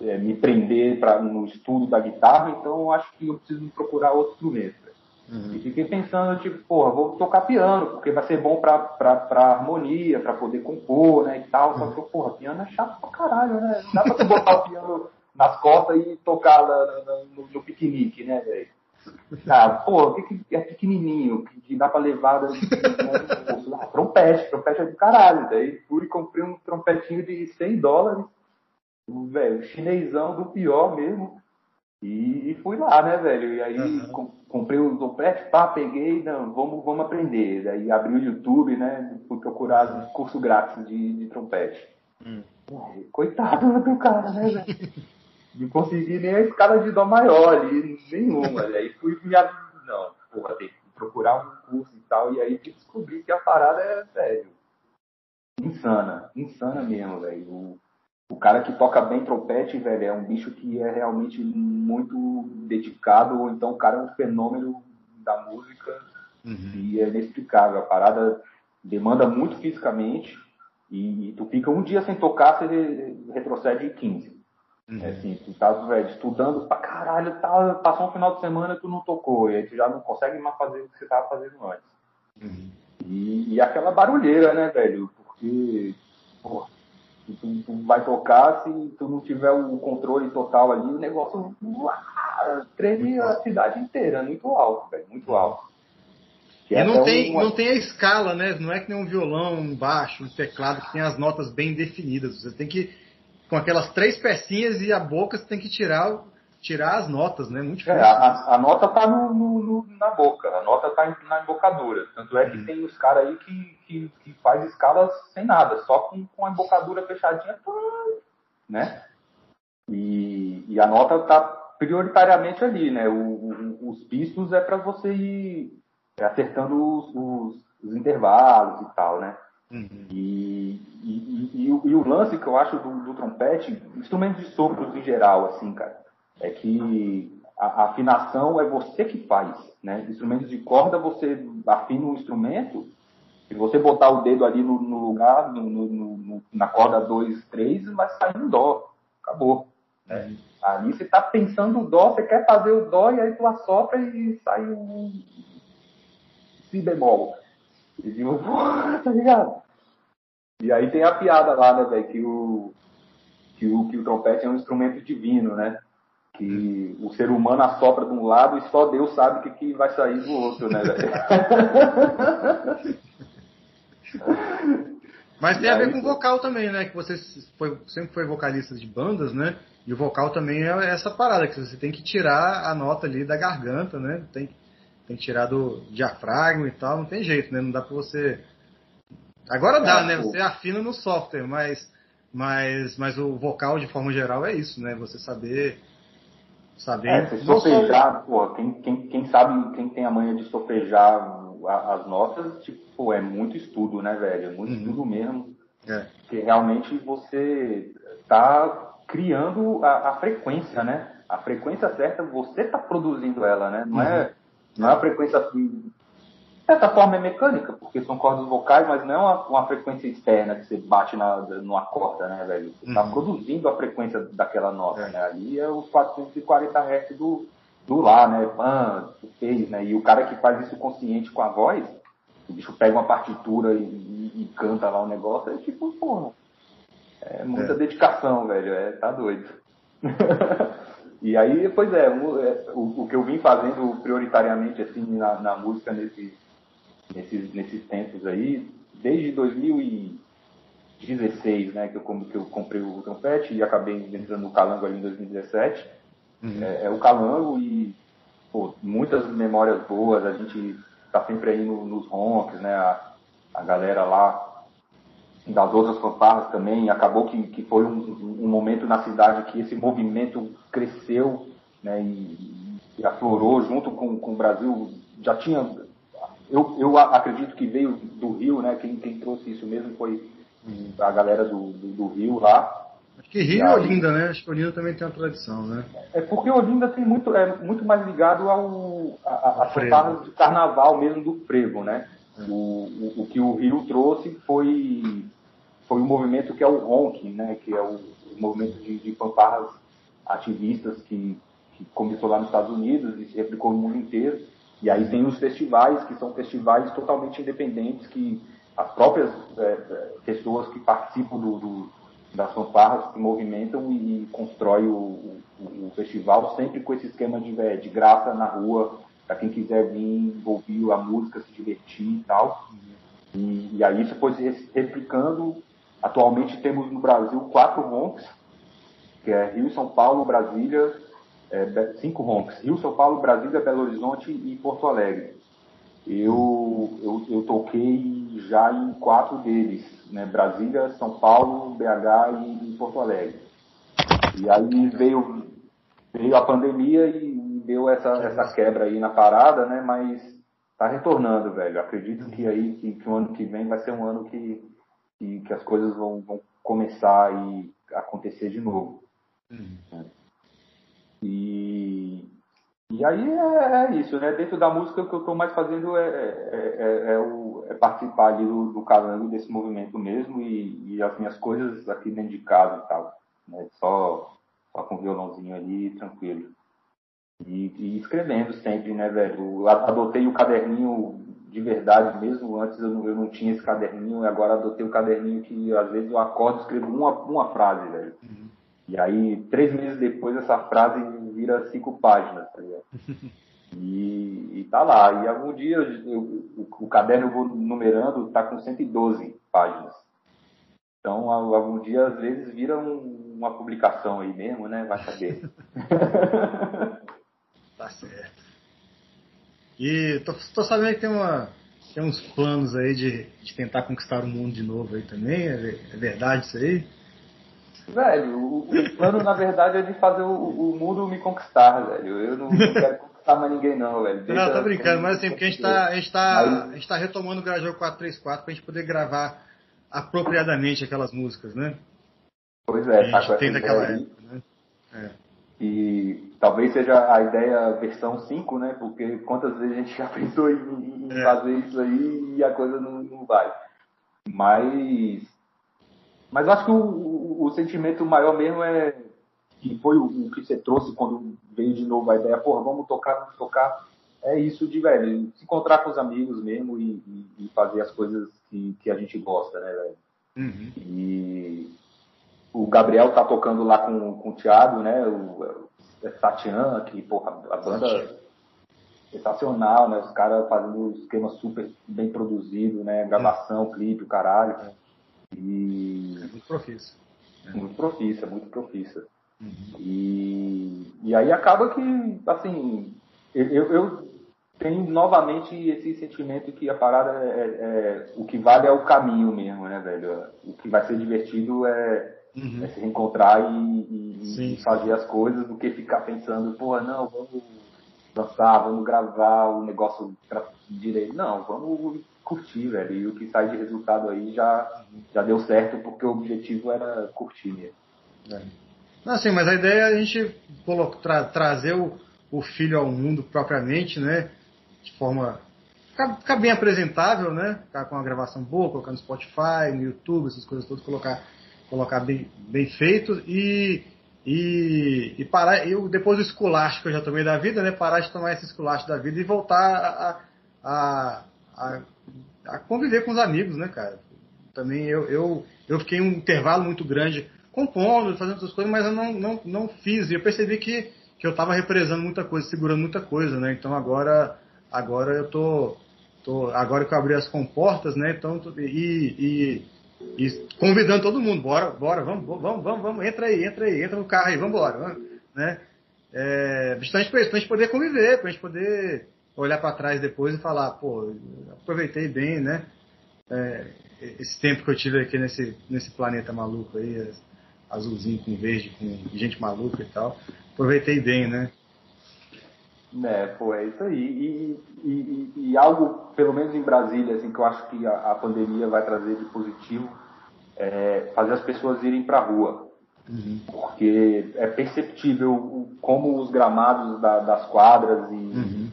é, me prender pra, no estudo da guitarra, então acho que eu preciso procurar outro instrumento. Uhum. E fiquei pensando, tipo, porra, vou tocar piano, porque vai ser bom pra, pra, pra harmonia, pra poder compor, né, e tal. Só que, porra, piano é chato pra caralho, né? Não dá pra você botar o piano nas costas e tocar no, no, piquenique, né, velho? Cara, pô, o que, que é pequenininho, que dá pra levar né, (laughs) ah, trompete, trompete é do caralho. Daí fui e comprei um trompetinho de 100 dólares, velho, chinesão do pior mesmo. E, e fui lá, né, velho? E aí uhum. comprei o trompete, pá, peguei, não, vamos, vamos aprender. Daí abri o YouTube, né? Fui procurar curso grátis de, de trompete. Hum. Coitado do cara, né, velho? (laughs) Não consegui nem a escala de dó maior ali, nenhuma. E aí fui me. Não, porra, tem que procurar um curso e tal. E aí descobri que a parada é, sério. Insana, insana mesmo, velho. O, o cara que toca bem trompete, velho, é um bicho que é realmente muito dedicado, ou então o cara é um fenômeno da música uhum. e é inexplicável. A parada demanda muito fisicamente e, e tu fica um dia sem tocar, você retrocede 15. Uhum. É assim, tu tá velho, estudando pra caralho, tá, passou um final de semana tu não tocou, e aí tu já não consegue mais fazer o que você tava fazendo antes. Uhum. E, e, aquela barulheira, né, velho? Porque, pô, tu, tu, vai tocar, se tu não tiver o controle total ali, o negócio uá, treme a cidade inteira, muito alto, velho, muito uhum. alto. Que e não tem, uma... não tem a escala, né? Não é que nem um violão, um baixo, um teclado que tem as notas bem definidas. Você tem que com aquelas três pecinhas e a boca você tem que tirar, tirar as notas, né? Muito difícil. É, a, a, nota tá no, no, no, na boca, a nota tá na embocadura. Tanto é que hum. tem os caras aí que, que, que faz escalas sem nada, só com, com a embocadura fechadinha, né? E, e a nota tá prioritariamente ali, né? O, o, os pistos é para você ir acertando os, os, os intervalos e tal, né? Uhum. E, e, e, e, o lance que eu acho do, do, trompete, instrumentos de sopros em geral, assim, cara, é que a, a, afinação é você que faz, né? Instrumentos de corda, você afina um instrumento, se você botar o dedo ali no, no lugar, no, no, na corda 2, 3, vai sair um dó. Acabou. Né? Uhum. Ali você está pensando o dó, você quer fazer o dó e aí tu assopra e sai um si bemol. E digo, tá ligado? E aí tem a piada lá, né, velho, que o, que o, que o trompete é um instrumento divino, né? Que o ser humano assopra de um lado e só Deus sabe o que, que vai sair do outro, né, velho? (laughs) Mas tem a ver com o vocal também, né? Que você foi, sempre foi vocalista de bandas, né? E o vocal também é essa parada, que você tem que tirar a nota ali da garganta, né? Tem, tem que tirar do diafragma e tal, não tem jeito, né? Não dá pra você. Agora dá, é, né? Você afina no software, mas, mas, mas o vocal de forma geral é isso, né? Você saber. Saber. É, você sofejar, pô, quem, quem, quem sabe, quem tem a manha de sofejar as notas, tipo, é muito estudo, né, velho? É muito uhum. estudo mesmo. É. Que realmente você tá criando a, a, frequência, né? A frequência certa, você está produzindo ela, né? Não, é, uhum. é, não é a frequência, de certa forma, é mecânica, porque são cordas vocais, mas não é uma, uma frequência externa que você bate na, numa corda, né, velho? Você está uhum. produzindo a frequência daquela nota, é. né? Ali é os 440 Hz do, do lá, né? Pan, fez, né? E o cara que faz isso consciente com a voz, o bicho pega uma partitura e, e, e canta lá o um negócio, é tipo, porra é muita é. dedicação, velho. É, tá doido. (laughs) e aí, pois é, o, é, o, o, que eu vim fazendo prioritariamente assim na, na música nesse, nesses, nesses tempos aí, desde 2016, né, que eu, que eu comprei o trompete e acabei entrando no Calango ali em 2017. Uhum. É, é, o Calango e pô, muitas memórias boas, a gente tá sempre aí no, nos ronks, né, a, a galera lá das outras fanfarras também. Acabou que, que foi um, um, momento na cidade que esse movimento cresceu né, e, e aflorou junto com, com o Brasil. Já tinha. Eu, eu acredito que veio do Rio, né? Quem, quem trouxe isso mesmo foi a galera do, do, do Rio lá. Acho que Rio e Olinda, né? Acho que Olinda também tem uma tradição, né? É porque Olinda tem muito, é muito mais ligado ao a, a, a de carnaval mesmo do frevo, né? O, o, que o Rio trouxe foi, foi um movimento que é o Ronk, né, que é o, o movimento de, de fanfarras ativistas que, que começou lá nos Estados Unidos e se replicou no mundo inteiro. E aí tem os festivais, que são festivais totalmente independentes, que as próprias é, é pessoas que participam do, do, das fanfarras se movimentam e, e constroem o, festival sempre com esse esquema de, é, de graça na rua, para quem quiser vir ouvir a música, se divertir e tal. E, e aí isso foi se replicando. Atualmente temos no Brasil quatro ronks, que é Rio, São Paulo, Brasília, é, cinco ronks, Rio, São Paulo, Brasília, Belo Horizonte e Porto Alegre. Eu, eu, eu toquei já em quatro deles, né? Brasília, São Paulo, BH e, e Porto Alegre. E aí veio, veio a pandemia e deu essa, essa quebra aí na parada, né? Mas tá retornando, velho. Acredito que aí que, que o ano que vem vai ser um ano que, que, que as coisas vão, vão começar a acontecer de novo. Uhum. E, e aí é, é, isso, né? Dentro da música o que eu estou mais fazendo é, é, é, é o, é participar ali do, do calango, desse movimento mesmo e, e, as minhas coisas aqui dentro de casa e tal. Né? Só, só com violãozinho ali, tranquilo. E, e, escrevendo sempre, né, velho? Eu adotei o caderninho de verdade mesmo. Antes eu não, eu não tinha esse caderninho, e agora adotei o caderninho que às vezes eu acordo e escrevo uma, uma frase, velho. Uhum. E aí, três meses depois, essa frase vira cinco páginas, tá ligado? (laughs) E, e tá lá. E algum dia eu, o, o, caderno eu vou numerando, tá com 112 páginas. Então, algum dia, às vezes, vira um, uma publicação aí mesmo, né? Vai saber. (laughs) Tá certo. E tô, tô sabendo que tem, uma, tem uns planos aí de, de tentar conquistar o mundo de novo aí também. É, é verdade isso aí? Velho, o, o, plano na verdade é de fazer o, o mundo me conquistar, velho. Eu não, não quero conquistar mais ninguém não, velho. Deixa não, tô brincando, mas assim, porque a gente tá, a gente tá, a gente tá retomando o Grajou 434 pra gente poder gravar apropriadamente aquelas músicas, né? Pois é, a gente tá tem daquela época, né? É. E talvez seja a ideia versão 5, né? Porque quantas vezes a gente já (laughs) pensou em, em é. fazer isso aí e a coisa não, não vai. Mas, mas acho que o, o, o, sentimento maior mesmo é que foi o, o, que você trouxe quando veio de novo a ideia, porra, vamos tocar, vamos tocar. É isso de, velho, se encontrar com os amigos mesmo e, e, e fazer as coisas que, que a gente gosta, né, velho? Uhum. E o Gabriel tá tocando lá com, com o Thiago, né? O, é Satian, que, porra, a banda é sensacional, né? Os caras fazendo um esquema super bem produzido, né? Gravação, clipe, o caralho. E... É muito profícia. É. Muito profícia, muito profícia. Uhum. E, e aí acaba que, assim, eu, eu tenho novamente esse sentimento que a parada é, é, é, o que vale é o caminho mesmo, né, velho? O que vai ser divertido é, uhum. é se reencontrar e, e, fazer as coisas do que ficar pensando, porra, não, vamos dançar, vamos gravar o negócio direito. Não, vamos curtir, velho. E o que sai de resultado aí já, já deu certo porque o objetivo era curtir mesmo. É. Não, sim, mas a ideia é a gente tra trazer o, o filho ao mundo propriamente, né? De forma. Ficar, ficar, bem apresentável, né? Ficar com uma gravação boa, colocar no Spotify, no YouTube, essas coisas todas, colocar, colocar bem, bem feito e. E, e parar, eu, depois do esculacho que eu já tomei da vida, né? Parar de tomar esse esculacho da vida e voltar a, a, a, a conviver com os amigos, né, cara? Também eu, eu, eu fiquei um intervalo muito grande compondo, fazendo essas coisas, mas eu não, não, não fiz. E eu percebi que, que eu estava represando muita coisa, segurando muita coisa, né? Então agora, agora eu tô, tô agora que eu abri as comportas, né? Então, e, e, e convidando todo mundo, bora, bora, vamos, vamos, vamos, vamos, entra aí, entra aí, entra no carro aí, vamos embora, né? É, justamente para a gente poder conviver, para a gente poder olhar para trás depois e falar, pô, aproveitei bem, né? É, esse tempo que eu tive aqui nesse, nesse planeta maluco aí, azulzinho com verde, com gente maluca e tal. Aproveitei bem, né? É, pô, é isso aí. E, e, e, e, algo, pelo menos em Brasília, assim, que eu acho que a, a pandemia vai trazer de positivo, é fazer as pessoas irem para a rua. Uhum. Porque é perceptível como os gramados da, das quadras e uhum.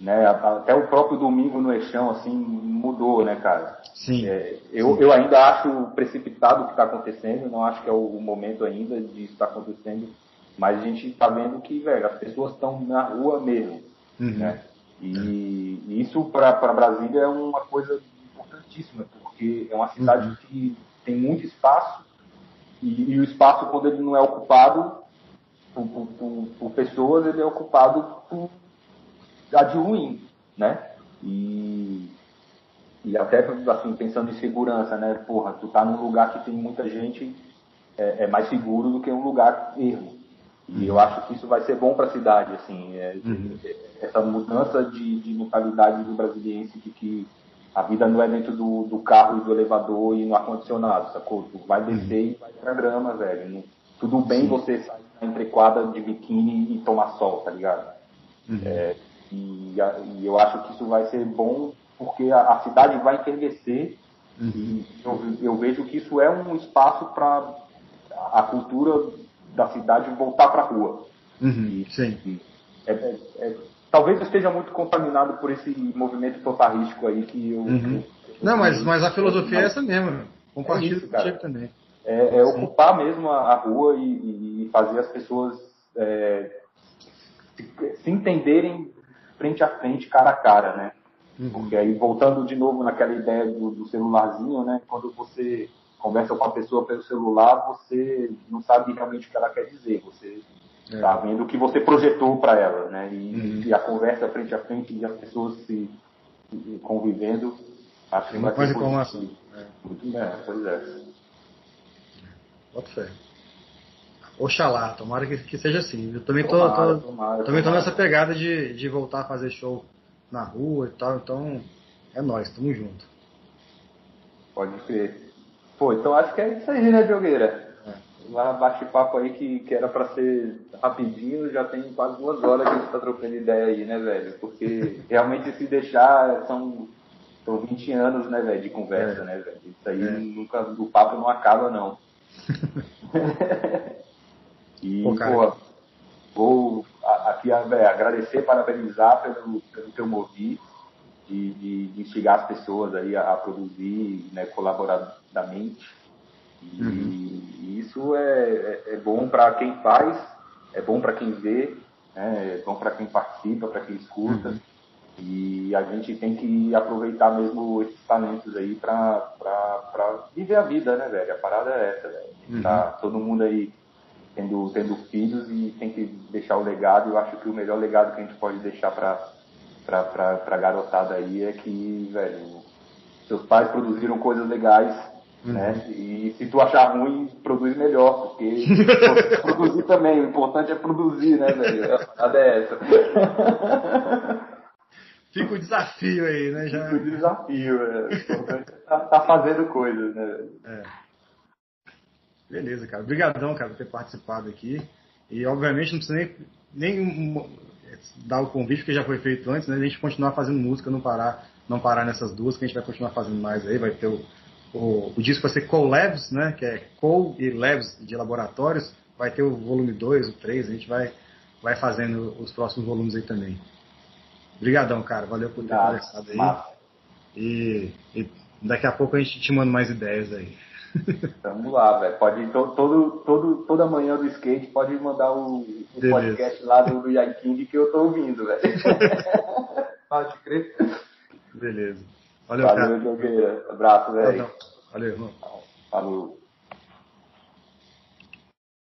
né, até o próprio domingo no Eixão, assim, mudou, né, cara? Sim. É, eu, Sim. eu ainda acho precipitado o que está acontecendo, não acho que é o momento ainda de estar acontecendo, mas a gente está vendo que, velho, as pessoas estão na rua mesmo, uhum. né? E, e isso para Brasília é uma coisa importantíssima, porque é uma cidade uhum. que tem muito espaço e, e, o espaço, quando ele não é ocupado por, por, por, por pessoas, ele é ocupado por a de ruim, né? E, e até, assim, pensando em segurança, né? Porra, tu tá num lugar que tem muita gente, é, é mais seguro do que um lugar erro. E eu acho que isso vai ser bom para a cidade, assim. É, uhum. Essa mudança de, de mentalidade do brasiliense de que a vida não é dentro do, do carro e do elevador e no ar-condicionado, sacou? Tu vai descer uhum. e vai pra grama, velho. tudo bem Sim. você sair na entrequadra de biquíni e tomar sol, tá ligado? Uhum. É, e, e, eu acho que isso vai ser bom porque a, a cidade vai envelhecer uhum. eu, eu, vejo que isso é um espaço para a cultura da cidade voltar para a rua. Uhum. E, Sim. E é, é, é, talvez eu esteja muito contaminado por esse movimento totalístico aí que eu. Uhum. Não, mas, mas a filosofia mas, é essa mesmo. Compartilho é contigo também. É, é ocupar mesmo a, a rua e, e, fazer as pessoas é, se, se entenderem frente a frente, cara a cara, né? Uhum. Porque aí, voltando de novo naquela ideia do, do, celularzinho, né? Quando você conversa com a pessoa pelo celular, você não sabe realmente o que ela quer dizer. Você está é. Tá vendo o que você projetou para ela, né? E, uhum. e, a conversa frente a frente e as pessoas se, se convivendo, acho que vai ser informação. É. Muito bem, pois é. Bota fé. Oxalá, tomara que, que seja assim. Eu também tô, tomara, tô, tomara, também tô nessa pegada de, de voltar a fazer show na rua e tal, então é nós, tamo junto. Pode crer. Pô, então acho que é isso aí, né, Jogueira? Lá bate-papo aí que, que era pra ser rapidinho, já tem quase duas horas que a gente tá trocando ideia aí, né, velho? Porque (laughs) realmente se deixar são, são 20 anos, né, velho, de conversa, é. né, velho? Isso aí é. nunca, o papo não acaba, não. (laughs) e, pô, pô vou aqui é, agradecer, parabenizar pelo, pelo teu movi de, de, de, instigar as pessoas aí a, a produzir né, colaboradamente. E, uhum. e isso é, é, é bom para quem faz, é bom para quem vê, né, é bom para quem participa, para quem escuta. Uhum. E a gente tem que aproveitar mesmo esses talentos aí para viver a vida, né, velho? A parada é essa, velho. Uhum. Tá todo mundo aí tendo, tendo filhos e tem que deixar o legado. Eu acho que o melhor legado que a gente pode deixar para pra, pra, garotada aí é que, velho, seus pais produziram coisas legais Uhum. Né? E se tu achar ruim, produz melhor, porque (laughs) produzir também, o importante é produzir, né, velho? A é essa. Fica o desafio aí, né? Já... Fica o desafio, é. É tá, tá fazendo coisas, né? É. Beleza, cara. Obrigadão, cara, por ter participado aqui. E, obviamente, não precisa nem, nem dar o convite, porque já foi feito antes, né? A gente continuar fazendo música, não parar, não parar nessas duas, que a gente vai continuar fazendo mais aí. Vai ter o, o, o disco vai ser Co-Labs, né? Que é Co e Labs de laboratórios. Vai ter o volume 2, o 3, a gente vai, vai fazendo os próximos volumes aí também. Obrigadão, cara. Valeu por ter conversado aí. E, e, daqui a pouco a gente te manda mais ideias aí. Vamos lá, velho. Pode todo, todo, toda manhã do skate pode mandar o, o podcast lá do, do Yakin que eu tô ouvindo, velho. (laughs) pode crer. Beleza. Valeu, Valeu cara. Jogueira. Abraço, velho. Valeu, irmão. Falou.